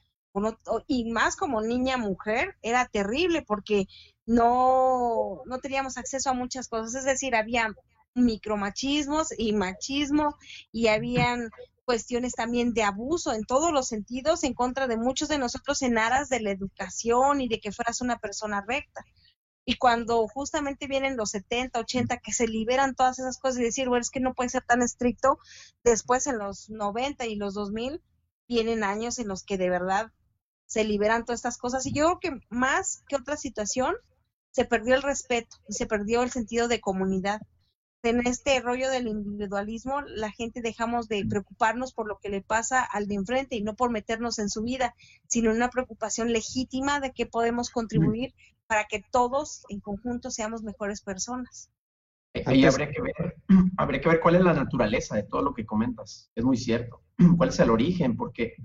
y más como niña mujer, era terrible porque no, no teníamos acceso a muchas cosas, es decir, había micromachismos y machismo y habían cuestiones también de abuso en todos los sentidos en contra de muchos de nosotros en aras de la educación y de que fueras una persona recta. Y cuando justamente vienen los 70, 80, que se liberan todas esas cosas y decir, bueno, es que no puede ser tan estricto, después en los 90 y los 2000 vienen años en los que de verdad se liberan todas estas cosas. Y yo creo que más que otra situación, se perdió el respeto y se perdió el sentido de comunidad. En este rollo del individualismo, la gente dejamos de preocuparnos por lo que le pasa al de enfrente y no por meternos en su vida, sino en una preocupación legítima de que podemos contribuir para que todos en conjunto seamos mejores personas. Eh, Ahí habría que ver, habría que ver cuál es la naturaleza de todo lo que comentas. Es muy cierto. ¿Cuál es el origen? Porque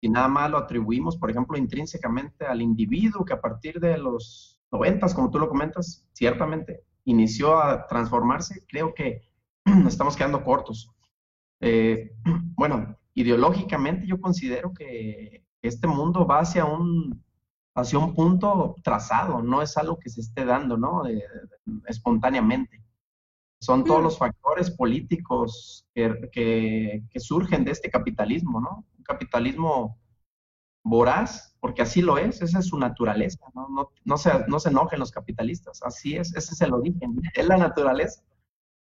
si nada más lo atribuimos, por ejemplo, intrínsecamente al individuo que a partir de los noventas, como tú lo comentas, ciertamente inició a transformarse, creo que nos estamos quedando cortos. Eh, bueno, ideológicamente yo considero que este mundo va hacia un, hacia un punto trazado, no es algo que se esté dando, ¿no? Eh, espontáneamente son todos Mm. los factores políticos que, que- que surgen de este capitalismo, ¿no? Un capitalismo voraz, porque así lo es, esa es su naturaleza, ¿no? No, no se, no se enojen los capitalistas, así es, ese es el origen, es la naturaleza.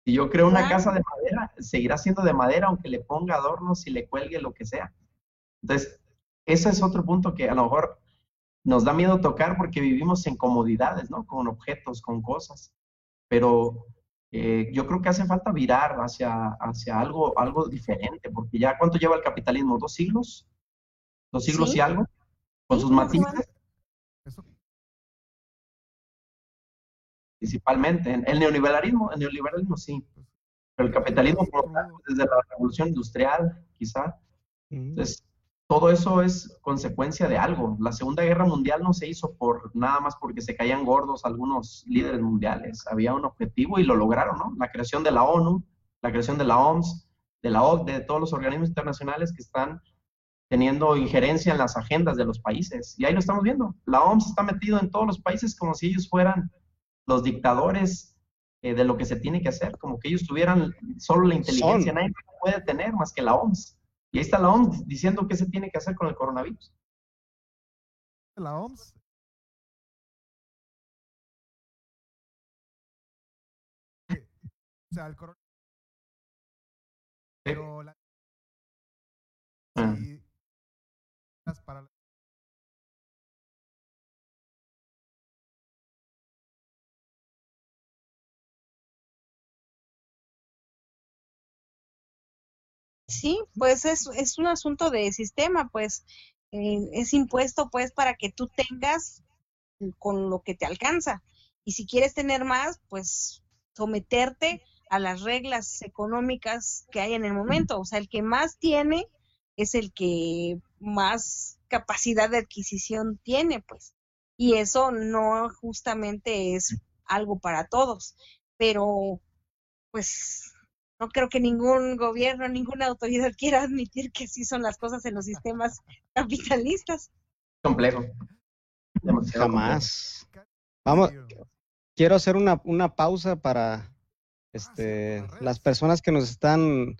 Si yo creo una casa de madera, seguirá siendo de madera aunque le ponga adornos y le cuelgue lo que sea. Entonces, ese es otro punto que a lo mejor nos da miedo tocar porque vivimos en comodidades, ¿no? Con objetos, con cosas. Pero eh, yo creo que hace falta virar hacia, hacia algo, algo diferente, porque ya ¿cuánto lleva el capitalismo? ¿Dos siglos? ¿Dos siglos Sí. y algo? Con Sí, sus matices, Eso, principalmente. El neoliberalismo, el neoliberalismo sí, pero el capitalismo como tal, desde la revolución industrial, quizá. Entonces, todo eso es consecuencia de algo. La Segunda Guerra Mundial no se hizo por nada más porque se caían gordos algunos líderes mundiales. Había un objetivo y lo lograron, ¿no? La creación de la ONU, la creación de la OMS, de la OCDE, de todos los organismos internacionales que están teniendo injerencia en las agendas de los países. Y ahí lo estamos viendo. La OMS está metido en todos los países como si ellos fueran los dictadores eh, de lo que se tiene que hacer, como que ellos tuvieran solo la inteligencia. Son. Nadie puede tener más que la OMS. Y ahí está la OMS diciendo qué se tiene que hacer con el coronavirus. la OMS. Eh, O sea, el coronavirus. Pero la. Ah. sí, para Sí, pues es, es un asunto de sistema, pues eh, es impuesto pues para que tú tengas con lo que te alcanza. Y si quieres tener más, pues someterte a las reglas económicas que hay en el momento. O sea, el que más tiene es el que más capacidad de adquisición tiene, pues. Y eso no justamente es algo para todos, pero pues no creo que ningún gobierno, ninguna autoridad quiera admitir que así son las cosas en los sistemas capitalistas. Complejo. Demasiado Jamás. Vamos, quiero hacer una, una pausa para este, las personas que nos están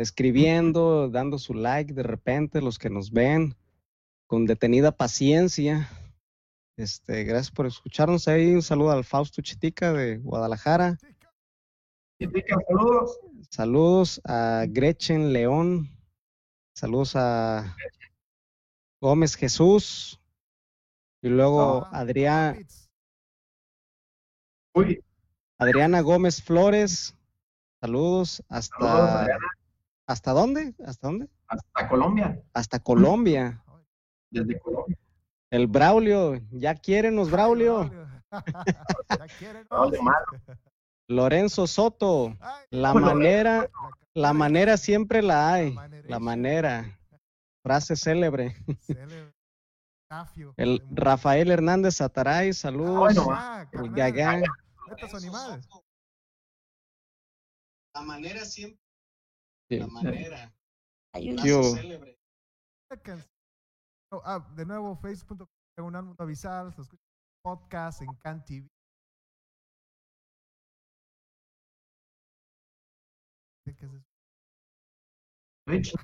escribiendo, dando su like de repente, los que nos ven con detenida paciencia. Este, gracias por escucharnos ahí. Un saludo al Fausto Chitica de Guadalajara. complejo. Saludos. Saludos a Gretchen León. Saludos a Gómez Jesús. Y luego Ah, Adrián, Adriana Gómez Flores. Saludos hasta saludos. ¿Hasta dónde? ¿Hasta dónde? Hasta Colombia. Hasta Colombia. Desde Colombia. El Braulio, ya quiérenos, Braulio. ya malo. Lorenzo Soto, Ay, la Bueno, manera, la manera siempre la hay. La manera. Frase célebre. Célebre. Tafio. El Rafael Hernández Sataray, saludos. bueno, Ah, el Gagán. La manera siempre. La manera. Hay un- Oh, ah, de nuevo, facebook.com, se escucha podcast en Can TV. ¿Qué es eso? Twitch.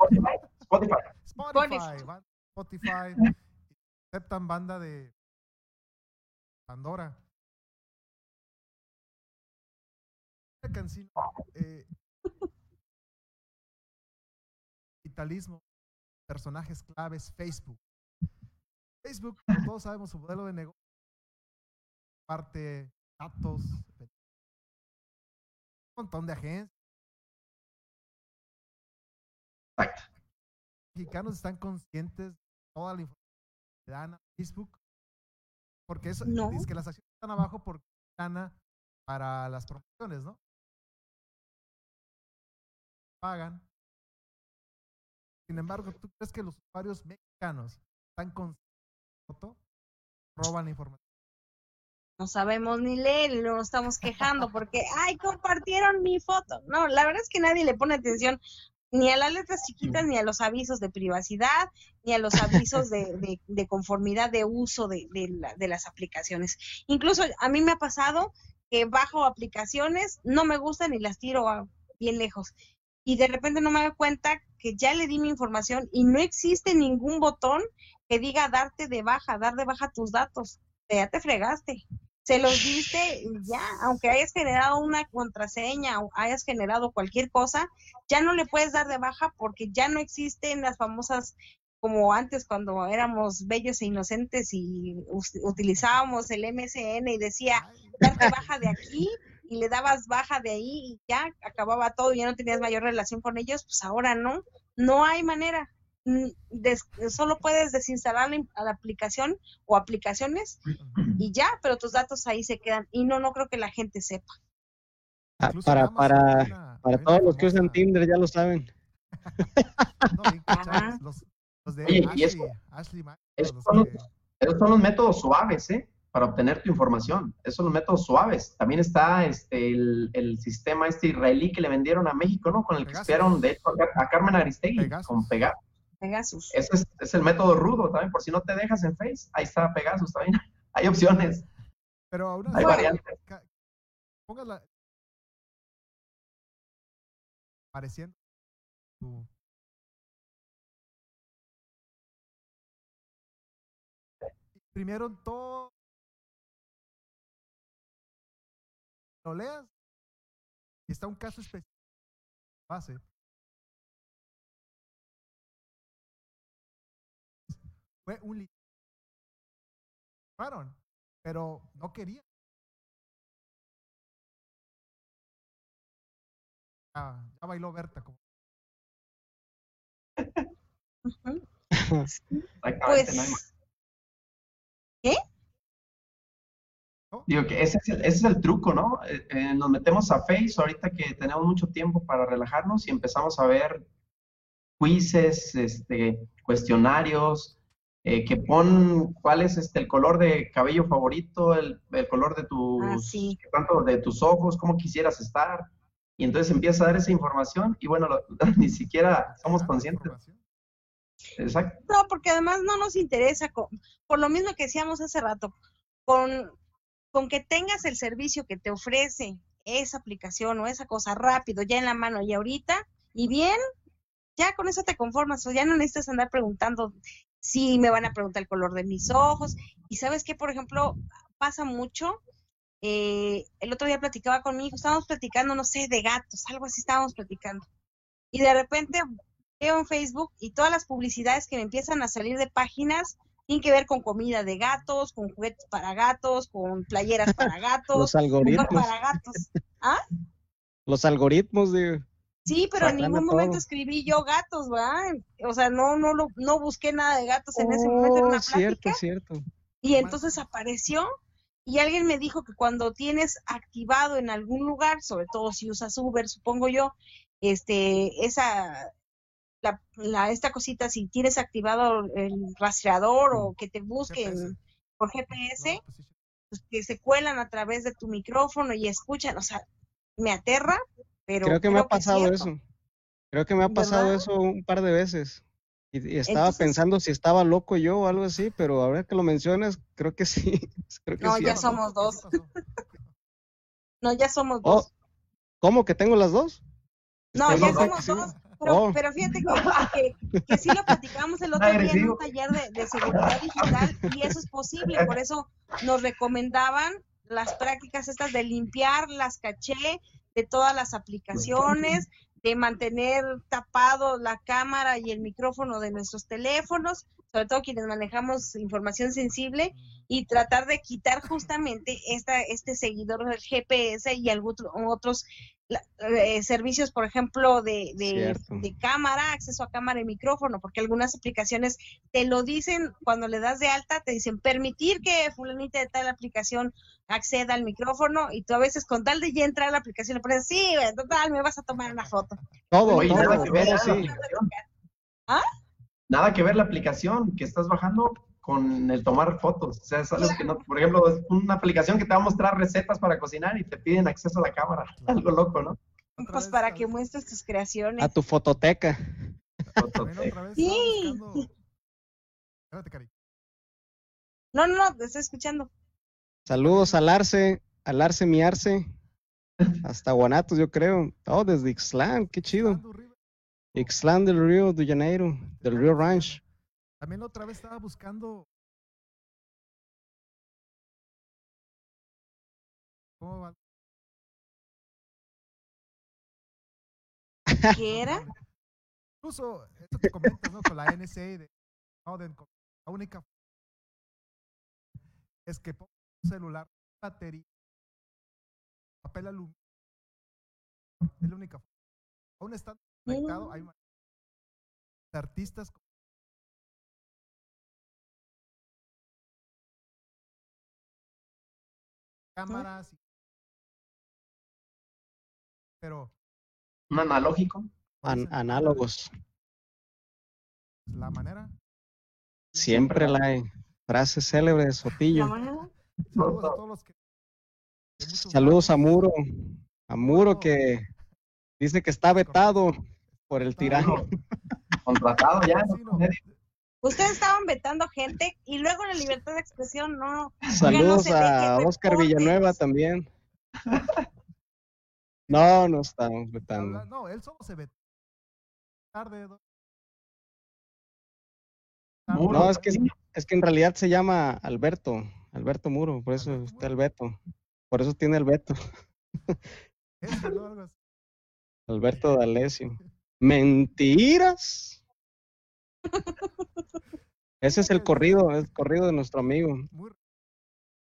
Spotify. Spotify. Spotify, Spotify, aceptan banda de Pandora. Eh, capitalismo, personajes claves, Facebook. Facebook, como todos sabemos, su modelo de negocio, parte datos, un montón de agencias. Exacto. mexicanos están conscientes de toda la información que dan a Facebook? Porque eso, No. es que las acciones están abajo porque gana para las promociones, ¿no? Pagan. Sin embargo, ¿tú crees que los usuarios mexicanos están conscientes? Roban la información. no sabemos ni leer y nos estamos quejando porque, ay, compartieron mi foto. No, la verdad es que nadie le pone atención ni a las letras chiquitas, ni a los avisos de privacidad, ni a los avisos de, de- de conformidad de uso de, de la- de las aplicaciones. Incluso a mí me ha pasado que bajo aplicaciones, no me gustan y las tiro a- bien lejos. Y de repente no me doy cuenta que ya le di mi información y no existe ningún botón que diga darte de baja, dar de baja tus datos. Ya te fregaste se los diste y ya, aunque hayas generado una contraseña o hayas generado cualquier cosa, ya no le puedes dar de baja porque ya no existen las famosas como antes cuando éramos bellos e inocentes y utilizábamos el MSN y decía darte baja de aquí y le dabas baja de ahí y ya acababa todo, ya no tenías mayor relación con ellos, pues ahora no, no hay manera. Des- solo puedes desinstalar la, la aplicación o aplicaciones y ya, pero tus datos ahí se quedan. Y no, no creo que la gente sepa. Ah, para, para, una- para todos los que usan Tinder, ya lo saben. No, los, los de Oye, y Ashley, eso- Ashley Mac- eso los son que- Esos son los métodos suaves, ¿eh? Para obtener tu información. Esos son los métodos suaves. También está este, el, el sistema este israelí que le vendieron a México, ¿no? Con el que Pegasus. espiaron, de hecho, a a Carmen Aristegui, Pegasus. con Pegasus. Pegasus. Ese es, es el método rudo también, por si no te dejas en Face. Ahí está Pegasus también. Hay opciones, Pero aún hay así, variantes. ca- pongas la apareciendo tu imprimieron todo lo leas y está un caso específico base fue un Fueron, pero no querían ya, ya bailó Berta como Ujú. Exactamente, no Digo que ese es el, ese es el truco, ¿no? Eh, eh, nos metemos a Face ahorita que tenemos mucho tiempo para relajarnos y empezamos a ver quizzes, este, cuestionarios, eh, que pon cuál es este, el color de cabello favorito, el, el color de tus, Ah, sí. tanto de tus ojos, cómo quisieras estar. Y entonces empieza a dar esa información y bueno, lo- ni siquiera somos conscientes. Exacto. No, porque además no nos interesa, por lo mismo que decíamos hace rato, con, con que tengas el servicio que te ofrece esa aplicación o esa cosa rápido, ya en la mano y ahorita, y bien, ya con eso te conformas, o ya no necesitas andar preguntando si me van a preguntar el color de mis ojos. Y sabes que, por ejemplo, pasa mucho. eh, el otro día platicaba con mi hijo, estábamos platicando, no sé, de gatos, algo así estábamos platicando. Y de repente veo en Facebook y todas las publicidades que me empiezan a salir de páginas tienen que ver con comida de gatos, con juguetes para gatos, con playeras para gatos, Los algoritmos, para gatos. los algoritmos de Sí, pero en ningún momento todo. escribí yo gatos, ¿verdad? O sea, no, no, lo- no busqué nada de gatos en ese momento en Oh, una cierto, plática cierto. y entonces apareció y alguien me dijo que cuando tienes activado en algún lugar, sobre todo si usas Uber, supongo yo, este, esa la, la- esta cosita, si tienes activado el rastreador o que te busquen GPS. por GPS, No, pues pues, que se cuelan a través de tu micrófono y escuchan, o sea, me aterra, pero Creo que me ha pasado eso. Creo que me ha pasado ¿Verdad? eso un par de veces. Y, y estaba Entonces- pensando si estaba loco yo o algo así, pero ahora que lo mencionas, creo que sí. Creo que No, sí. ya ¿Qué somos dos. No, ya somos Oh, dos. ¿Cómo que tengo las dos? No, ya somos dos. Pero, Oh. pero fíjate que, que, que sí lo platicamos el otro día en un taller de, de seguridad digital y eso es posible. Por eso nos recomendaban las prácticas estas de limpiar las caché de todas las aplicaciones, de mantener tapado la cámara y el micrófono de nuestros teléfonos, sobre todo quienes manejamos información sensible, y tratar de quitar justamente esta, este seguidor del GPS y algún otro- otros la- eh, servicios, por ejemplo, de, de, cámara, acceso a cámara y micrófono, porque algunas aplicaciones te lo dicen cuando le das de alta, te dicen permitir que fulanita de tal aplicación acceda al micrófono y tú a veces con tal de ya entrar a la aplicación le pones, sí, total, me vas a tomar una foto. Todo, todo, nada que ver sí. ¿Ah? Nada que ver la aplicación que estás bajando con el tomar fotos. O sea, es algo que no, por ejemplo, es una aplicación que te va a mostrar recetas para cocinar y te piden acceso a la cámara. Algo loco, ¿no? Pues vez, para que muestres tus creaciones. A tu fototeca. También otra vez Sí. Espérate, Cari. No, no, no, te estoy escuchando. Saludos al Arce, al Arce mi Arce. Hasta Guanatos, yo creo. Oh, desde Ixtlán, qué chido. Ixtlán del Río de Janeiro, del Río Ranch. También otra vez estaba buscando. ¿Cómo va? ¿Qué era? Incluso, esto que comentas, ¿no? Con la NSA de Snowden, la única es que pongo un celular, batería, papel aluminio. Es la única forma. Aún estando conectado, hay ma- artistas con- cámaras, y- pero Un analógico. An- análogos. la manera. Siempre la hay. Frase célebre de Sotillo. ¿La manera? Saludos a todos los que. Saludos a. Muro. A Muro que dice que está vetado por el tirano. Contratado ya. Ustedes estaban vetando gente y luego la libertad de expresión, no. Saludos a Oscar reportes. Villanueva también. No, no estamos vetando. No, él solo se ve. Tarde. No, es que, es que en realidad se llama Alberto. Alberto Muro, por eso Alberto está el veto. Por eso tiene el veto. Así. Alberto D'Alessio. Mentiras. Ese es el corrido, el corrido de nuestro amigo. Muy.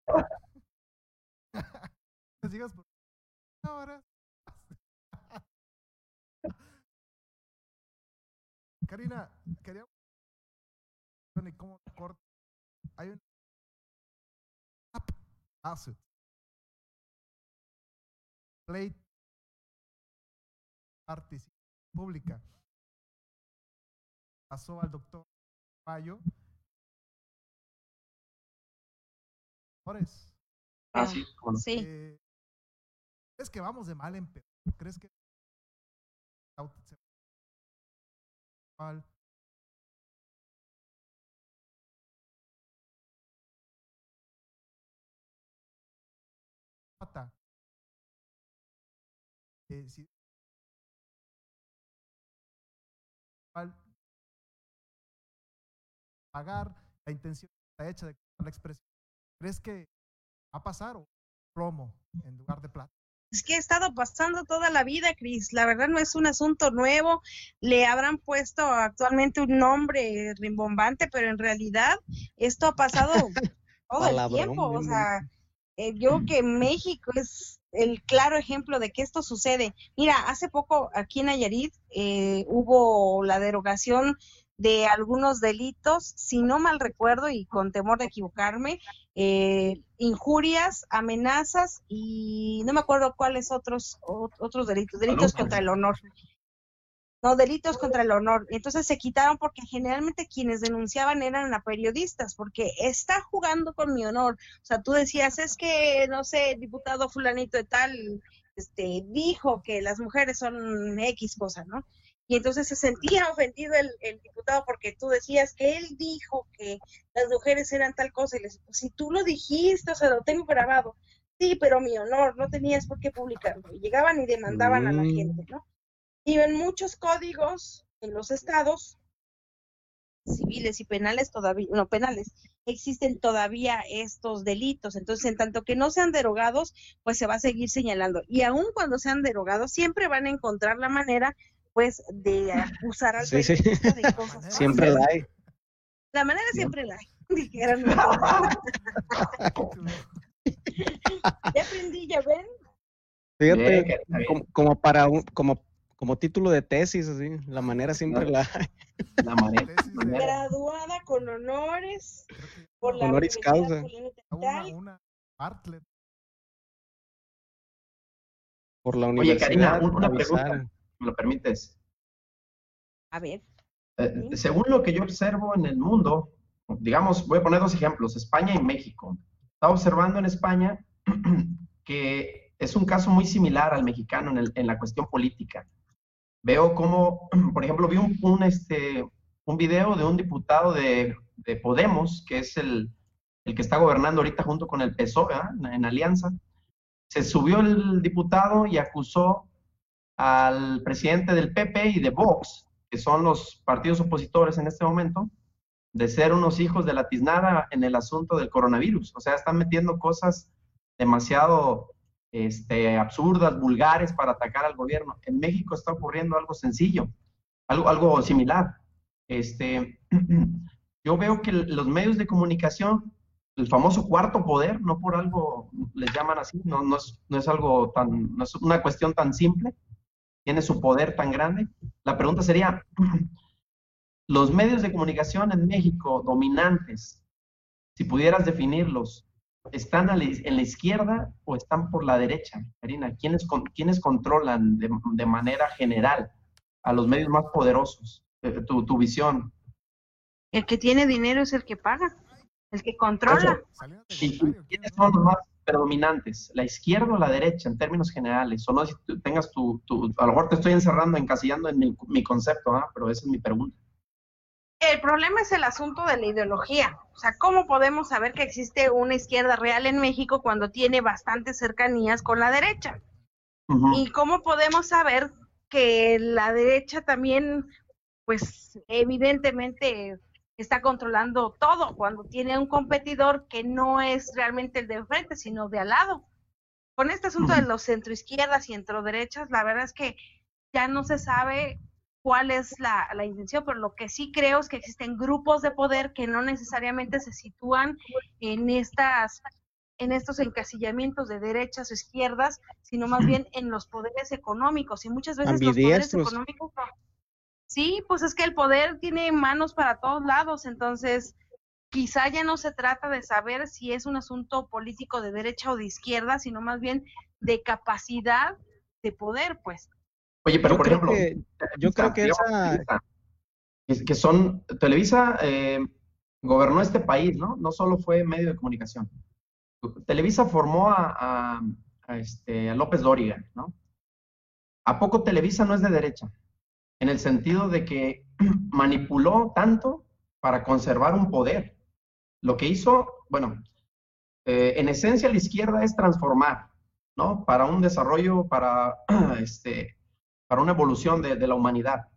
Pues digas, por- ahora. Karina, quería. Bueno, ¿y cómo lo corto? Hay un. App, Asset. Play. Participación pública. Pasó al doctor Mayo. Flores. Ah, sí. Sí. Eh, ¿Crees que vamos de mal en peor? ¿Crees que. Eh, si- pagar la intención está hecha de la expresión. ¿Crees que va a pasar o plomo en lugar de plata? Es que ha estado pasando toda la vida, Cris. La verdad no es un asunto nuevo. Le habrán puesto actualmente un nombre rimbombante, pero en realidad esto ha pasado todo el tiempo. O sea, eh, yo creo que México es el claro ejemplo de que esto sucede. Mira, hace poco aquí en Nayarit eh, hubo la derogación de algunos delitos, si no mal recuerdo y con temor de equivocarme, eh, injurias, amenazas y no me acuerdo cuáles otros otros delitos, delitos contra el honor. no, delitos contra el honor. Entonces se quitaron porque generalmente quienes denunciaban eran a periodistas, porque está jugando con mi honor. O sea, tú decías, es que, no sé, el diputado fulanito de tal, este, dijo que las mujeres son X cosa, ¿no? Y entonces se sentía ofendido el, el diputado porque tú decías que él dijo que las mujeres eran tal cosa. Y les pues, si tú lo dijiste, o sea, lo tengo grabado. Sí, pero mi honor, no tenías por qué publicarlo. Y llegaban y demandaban a la Mm. gente, ¿no? Y en muchos códigos en los estados civiles y penales todavía, no penales, existen todavía estos delitos. Entonces, en tanto que no sean derogados, pues se va a seguir señalando. Y aun cuando sean derogados, siempre van a encontrar la manera, pues, de acusar al Sí, sí. de cosas Siempre la hay. La manera siempre la hay. dijeran. ya aprendí, ya ven. Fíjate, Bien, Karina, como, como para un, como, como título de tesis, así, la manera siempre No. la hay. La manera. Graduada con honores por la Honoris Universidad causa. Una, una Bartlett. por la Oye, universidad. Karina, un- una avisar. pregunta. ¿Me lo permites? A ver. Eh, Sí. según lo que yo observo en el mundo, digamos, voy a poner dos ejemplos, España y México. Estaba observando en España que es un caso muy similar al mexicano en, el- en la cuestión política. Veo como, por ejemplo, vi un, un, este, un video de un diputado de, de Podemos, que es el, el que está gobernando ahorita junto con el PSOE, en, en alianza. Se subió el diputado y acusó al presidente del PP y de Vox, que son los partidos opositores en este momento, de ser unos hijos de la tiznada en el asunto del coronavirus. O sea, están metiendo cosas demasiado este, absurdas, vulgares para atacar al gobierno. En México está ocurriendo algo sencillo, algo, algo similar. Este, yo veo que los medios de comunicación, el famoso cuarto poder, no por algo les llaman así, no, no, es, no es algo tan, no es una cuestión tan simple, tiene su poder tan grande. La pregunta sería, los medios de comunicación en México dominantes, si pudieras definirlos, ¿están en la izquierda o están por la derecha? Karina, ¿quiénes, con- quiénes controlan de, de manera general a los medios más poderosos? Eh, Tu, tu visión. El que tiene dinero es el que paga, el que controla. Salinas de ¿Y Gortari, ¿o quién quiénes es? son los más predominantes? ¿La izquierda o la derecha en términos generales? O no, si tú tengas tu, tu- a lo mejor te estoy encerrando, encasillando en mi, mi concepto, ¿ah? pero esa es mi pregunta. El problema es el asunto de la ideología. O sea, ¿cómo podemos saber que existe una izquierda real en México cuando tiene bastantes cercanías con la derecha? ¿Y cómo podemos saber que la derecha también, pues evidentemente está controlando todo cuando tiene un competidor que no es realmente el de enfrente, sino de al lado? Con este asunto de los centroizquierdas y centroderechas, la verdad es que ya no se sabe cuál es la, la intención, pero lo que sí creo es que existen grupos de poder que no necesariamente se sitúan en estas en estos encasillamientos de derechas o izquierdas, sino más bien en los poderes económicos y muchas veces los poderes económicos no. Sí, pues es que el poder tiene manos para todos lados, entonces quizá ya no se trata de saber si es un asunto político de derecha o de izquierda, sino más bien de capacidad de poder, pues. Oye, pero yo por ejemplo, que, yo creo que esa, que son, Televisa eh, gobernó este país, ¿no? No solo fue medio de comunicación. Televisa formó a, a- a este, a López Dóriga, ¿no? ¿A poco Televisa no es de derecha? En el sentido de que manipuló tanto para conservar un poder. Lo que hizo, bueno, eh, en esencia la izquierda es transformar, ¿no? Para un desarrollo, para, este, para una evolución de, la humanidad.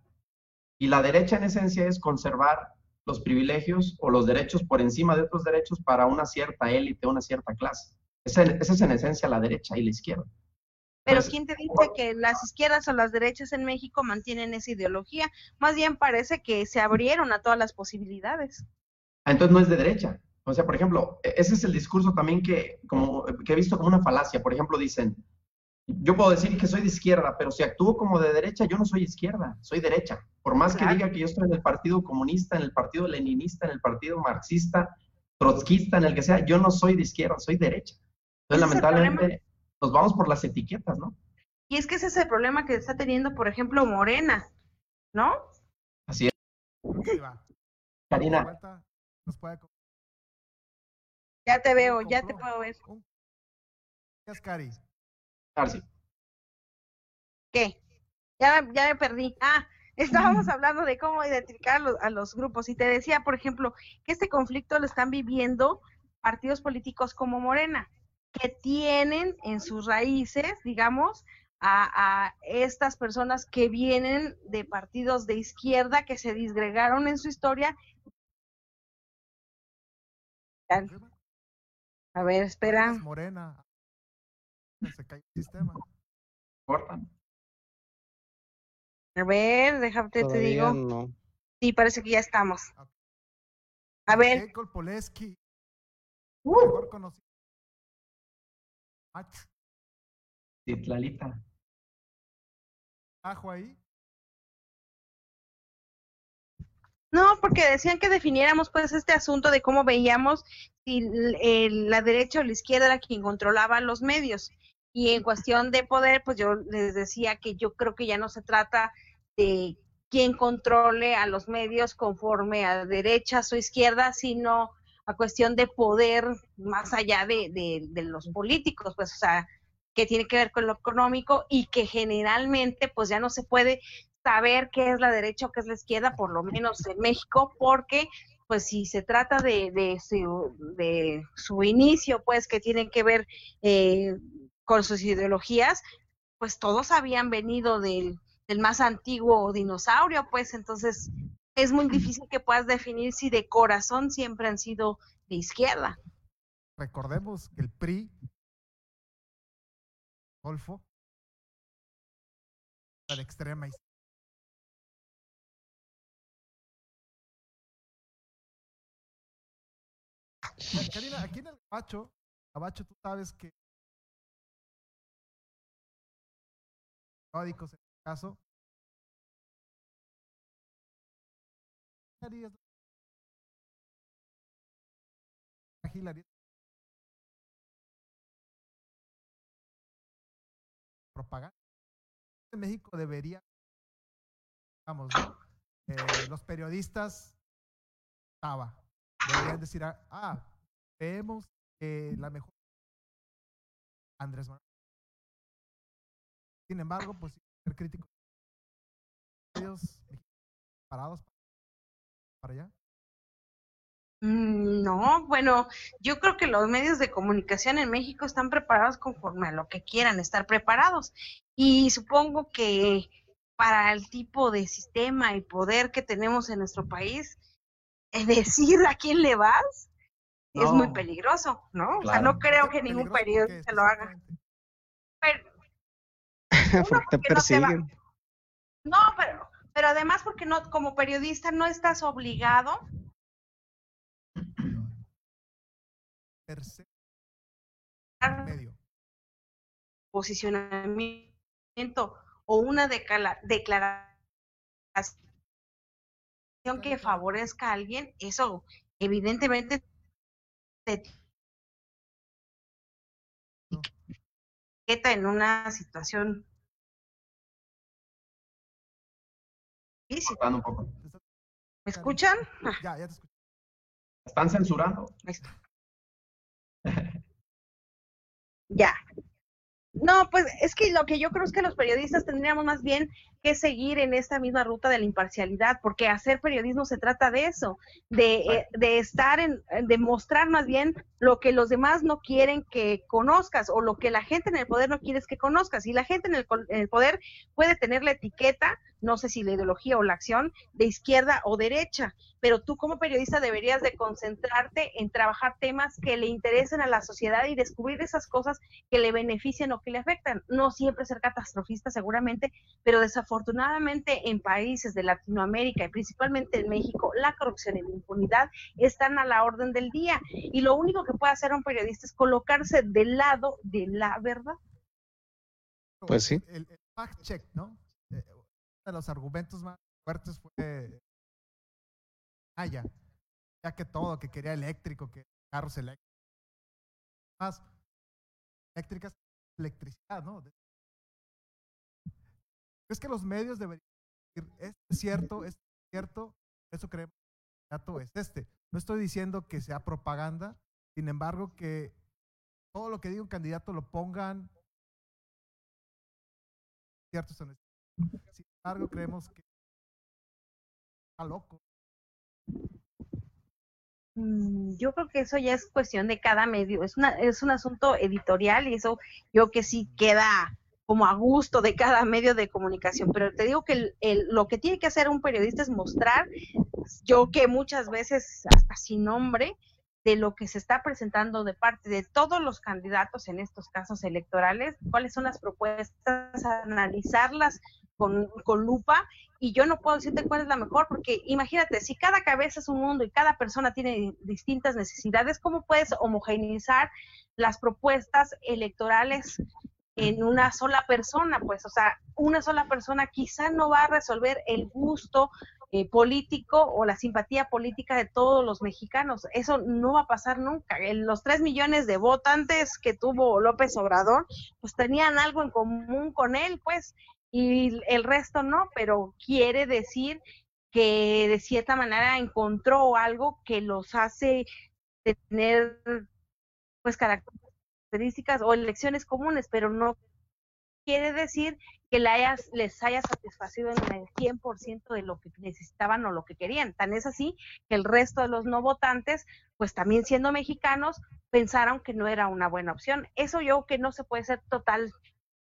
Y la derecha en esencia es conservar los privilegios o los derechos por encima de otros derechos para una cierta élite, una cierta clase. Esa es en esencia la derecha y la izquierda. Pero Pues, ¿quién te dice que las izquierdas o las derechas en México mantienen esa ideología? Más bien parece que se abrieron a todas las posibilidades. Ah, entonces no es de derecha. O sea, por ejemplo, e- ese es el discurso también que, como, que he visto como una falacia. Por ejemplo, dicen, yo puedo decir que soy de izquierda, pero si actúo como de derecha, yo no soy izquierda, soy derecha. Por más que diga que yo estoy en el partido comunista, en el partido leninista, en el partido marxista, trotskista, en el que sea, yo no soy de izquierda, soy derecha. Entonces, lamentablemente, nos vamos por las etiquetas, ¿no? Y es que ese es el problema que está teniendo, por ejemplo, Morena. ¿no? Así es. Karina. Ya te veo, ya te puedo ver. Gracias, Cari. Arsi. ¿Qué? Ya, ya me perdí. Ah, estábamos hablando de cómo identificar a los, a los grupos y te decía, por ejemplo, que este conflicto lo están viviendo partidos políticos como Morena, que tienen en sus raíces, digamos, a, a estas personas que vienen de partidos de izquierda que se disgregaron en su historia. A ver, espera. Es Morena. Se cae el sistema. Cortan. A ver, déjame te digo. no. Sí, parece que ya estamos. A ver. Jacob Poleski, Uh, mejor conocido. Max, Titlalita. ajo ahí. No, porque decían que definiéramos pues este asunto de cómo veíamos si la derecha o la izquierda era quien controlaba los medios. Y en cuestión de poder, pues yo les decía que yo creo que ya no se trata de quién controle a los medios conforme a derechas o izquierdas, sino a cuestión de poder más allá de, de, los políticos, pues, o sea, que tiene que ver con lo económico y que generalmente, pues ya no se puede saber qué es la derecha o qué es la izquierda, por lo menos en México, porque pues si se trata de, de, su, de su inicio, pues que tienen que ver eh, con sus ideologías, pues todos habían venido del, del más antiguo dinosaurio, pues entonces es muy difícil que puedas definir si de corazón siempre han sido de izquierda. Recordemos que el PRI, Golfo, la extrema izquierda. Karina, aquí en el Gabacho, Gabacho, tú sabes que en este caso. Harías propaganda. En México debería, vamos. Eh, los periodistas, estaba, deberían decir, ah, ah, creemos que la mejor Andrés Manuel. Sin embargo, pues ser crítico. Medios mexicanos parados para allá. Mm, No, bueno, yo creo que los medios de comunicación en México están preparados conforme a lo que quieran estar preparados. Y supongo que para el tipo de sistema y poder que tenemos en nuestro país, eh, decir a quién le vas es muy peligroso, ¿no? O sea, no creo ¿Por qué que ningún periodista lo haga. Pero, porque te porque no te va- persiguen. no, pero, pero además porque no, como periodista no estás obligado. Per se, a medio. posicionamiento o una declaración que favorezca a alguien, eso evidentemente te etiqueta en una situación un poco. ¿Me escuchan? Ya, ya te escucho. Están censurando. Ahí está. Ya. No, pues es que lo que yo creo es que los periodistas tendríamos más bien que seguir en esta misma ruta de la imparcialidad, porque hacer periodismo se trata de eso, de, eh, de estar en, de mostrar más bien lo que los demás no quieren que conozcas o lo que la gente en el poder no quiere que conozcas. Y la gente en el, en el poder puede tener la etiqueta, no sé si la ideología o la acción, de izquierda o derecha, pero tú como periodista deberías de concentrarte en trabajar temas que le interesen a la sociedad y descubrir esas cosas que le benefician o que le afectan. No siempre ser catastrofista seguramente, pero desafortunadamente en países de Latinoamérica y principalmente en México, la corrupción y la impunidad están a la orden del día y lo único que puede hacer un periodista es colocarse del lado de la verdad. Pues sí. El, el fact check, ¿no? Eh, uno de los argumentos más fuertes fue Maya, ya que todo, que quería eléctrico, que carros eléctricos, más eléctricas, electricidad, ¿no? ¿Crees que los medios deberían decir, esto es cierto, esto es cierto, eso creemos que el candidato es este. No estoy diciendo que sea propaganda, sin embargo, que todo lo que diga un candidato lo pongan ciertos Sin embargo, creemos que está loco. Mm, Yo creo que eso ya es cuestión de cada medio, es una es un asunto editorial y eso yo que sí queda como a gusto de cada medio de comunicación, pero te digo que el- el- lo que tiene que hacer un periodista es mostrar, yo que muchas veces hasta sin nombre, de lo que se está presentando de parte de todos los candidatos en estos casos electorales, cuáles son las propuestas, analizarlas con, con lupa y yo no puedo decirte cuál es la mejor, porque imagínate, si cada cabeza es un mundo y cada persona tiene distintas necesidades, ¿cómo puedes homogeneizar las propuestas electorales en una sola persona? Pues, o sea, una sola persona quizá no va a resolver el gusto eh, político o la simpatía política de todos los mexicanos. Eso no va a pasar nunca. Los tres millones de votantes que tuvo López Obrador, pues tenían algo en común con él, pues, y el resto no, pero quiere decir que de cierta manera encontró algo que los hace tener pues características o elecciones comunes, pero no quiere decir que le hayas, les haya satisfacido en el 100% de lo que necesitaban o lo que querían. Tan es así que el resto de los no votantes, pues también siendo mexicanos, pensaron que no era una buena opción. Eso yo que no se puede ser total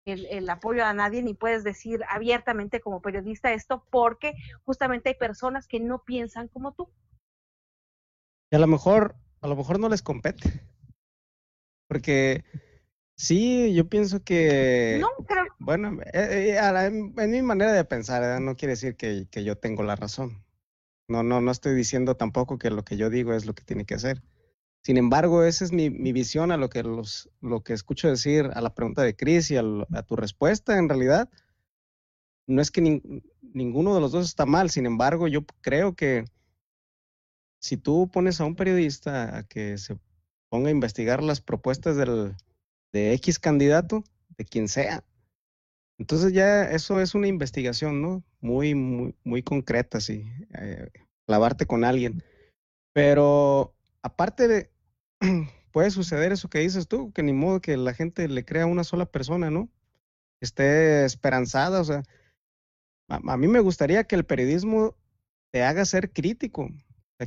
el, el apoyo a nadie ni puedes decir abiertamente como periodista esto porque justamente hay personas que no piensan como tú. Y a lo mejor, a lo mejor no les compete. Porque sí, yo pienso que, No, creo bueno, eh, eh, la- en, en mi manera de pensar, ¿verdad? no quiere decir que, que yo tengo la razón. No, no, no estoy diciendo tampoco que lo que yo digo es lo que tiene que hacer. Sin embargo, esa es mi, mi visión a lo que los, lo que escucho decir a la pregunta de Chris y a, tu respuesta, en realidad. No es que nin- ninguno de los dos está mal, sin embargo, yo creo que si tú pones a un periodista a que se ponga a investigar las propuestas del, de X candidato, de quien sea, entonces ya eso es una investigación, ¿no? Muy, muy, muy concreta, sí, eh, clavarte con alguien. Pero aparte de, puede suceder eso que dices tú, que ni modo que la gente le crea a una sola persona, ¿no? Esté esperanzada, o sea, a, a mí me gustaría que el periodismo te haga ser crítico,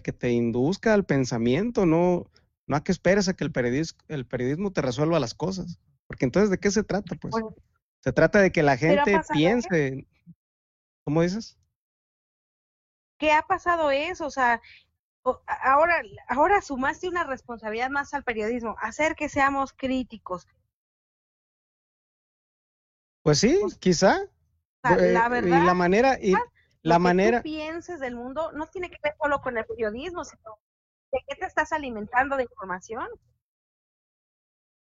que te induzca al pensamiento, no, no a que esperes a que el periodismo, el periodismo te resuelva las cosas. Porque entonces, ¿de qué se trata? Pues Bueno, se trata de que la gente piense. ¿Cómo dices? ¿qué ha pasado eso? O sea, ahora, ahora sumaste una responsabilidad más al periodismo, hacer que seamos críticos. Pues sí, Pues, quizá. O sea, Eh, la y verdad, la manera, y la que manera, tú pienses del mundo no tiene que ver solo con el periodismo, sino de qué te estás alimentando de información.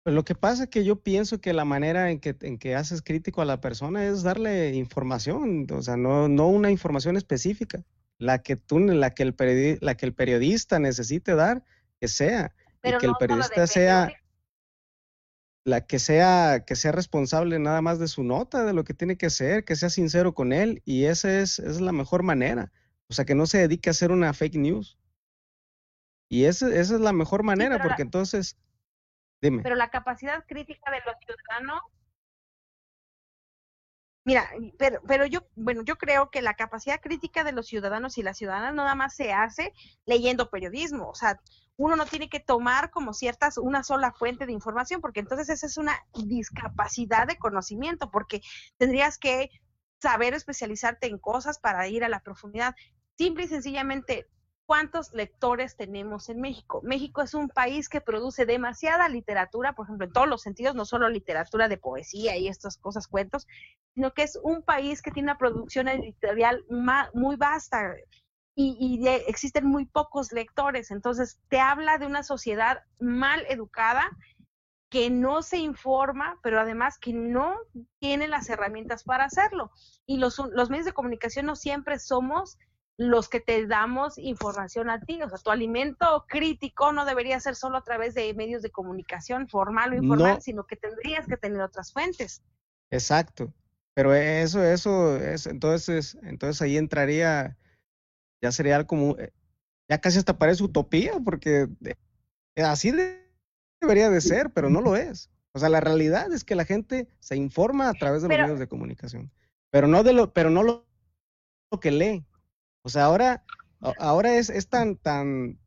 Pues lo que pasa es que yo pienso que la manera en que, en que haces crítico a la persona es darle información, o sea, no, no una información específica, la que tú, la que el periodi- la que el periodista necesite dar, que sea, y Pero que el no periodista sea, la que sea, que sea responsable nada más de su nota, de lo que tiene que ser, que sea sincero con él, y esa es, esa es la mejor manera. O sea, que no se dedique a hacer una fake news. Y esa, esa es la mejor manera, la- porque entonces, dime. Pero la capacidad crítica de los ciudadanos, mira, pero, pero yo, bueno, yo creo que la capacidad crítica de los ciudadanos y las ciudadanas no nada más se hace leyendo periodismo, o sea, uno no tiene que tomar como ciertas, una sola fuente de información, porque entonces esa es una discapacidad de conocimiento, porque tendrías que saber especializarte en cosas para ir a la profundidad. Simple y sencillamente, ¿cuántos lectores tenemos en México? México es un país que produce demasiada literatura, por ejemplo, en todos los sentidos, no solo literatura de poesía y estas cosas, cuentos, sino que es un país que tiene una producción editorial muy vasta y, de- existen muy pocos lectores. Entonces, te habla de una sociedad mal educada que no se informa, pero además que no tiene las herramientas para hacerlo. Y los medios de comunicación no siempre somos los que te damos información a ti. O sea, tu alimento crítico no debería ser solo a través de medios de comunicación formal o informal, No. sino que tendrías que tener otras fuentes. Exacto. Pero eso, eso, es, entonces, entonces ahí entraría, ya sería como, eh, ya casi hasta parece utopía, porque eh, así de- debería de ser, pero no lo es. O sea, la realidad es que la gente se informa a través de los medios de comunicación, pero no de lo, pero no lo, lo que lee. O sea, ahora, ahora es, es tan, tan,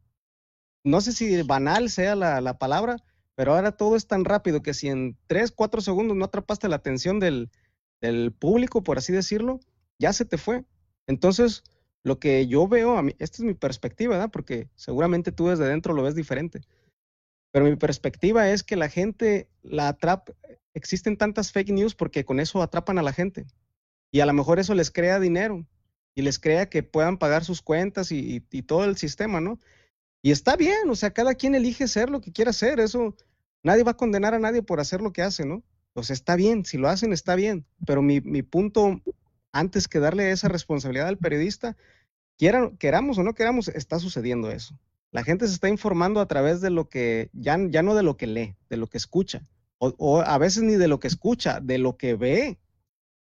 no sé si banal sea la, la palabra, pero ahora todo es tan rápido que si en tres, cuatro segundos no atrapaste la atención del, del público, por así decirlo, ya se te fue. Entonces, lo que yo veo, a mí, esta es mi perspectiva, ¿verdad? Porque seguramente tú desde dentro lo ves diferente. Pero mi perspectiva es que la gente la atrapa, existen tantas fake news porque con eso atrapan a la gente. Y a lo mejor eso les crea dinero y les crea que puedan pagar sus cuentas y, todo el sistema, ¿no? Y está bien, o sea, cada quien elige ser lo que quiera hacer, eso, nadie va a condenar a nadie por hacer lo que hace, ¿no? O sea, está bien, si lo hacen está bien, pero mi, mi punto, antes que darle esa responsabilidad al periodista, quieran, queramos o no queramos, está sucediendo eso. La gente se está informando a través de lo que, ya, ya no de lo que lee, de lo que escucha, o, o a veces ni de lo que escucha, de lo que ve.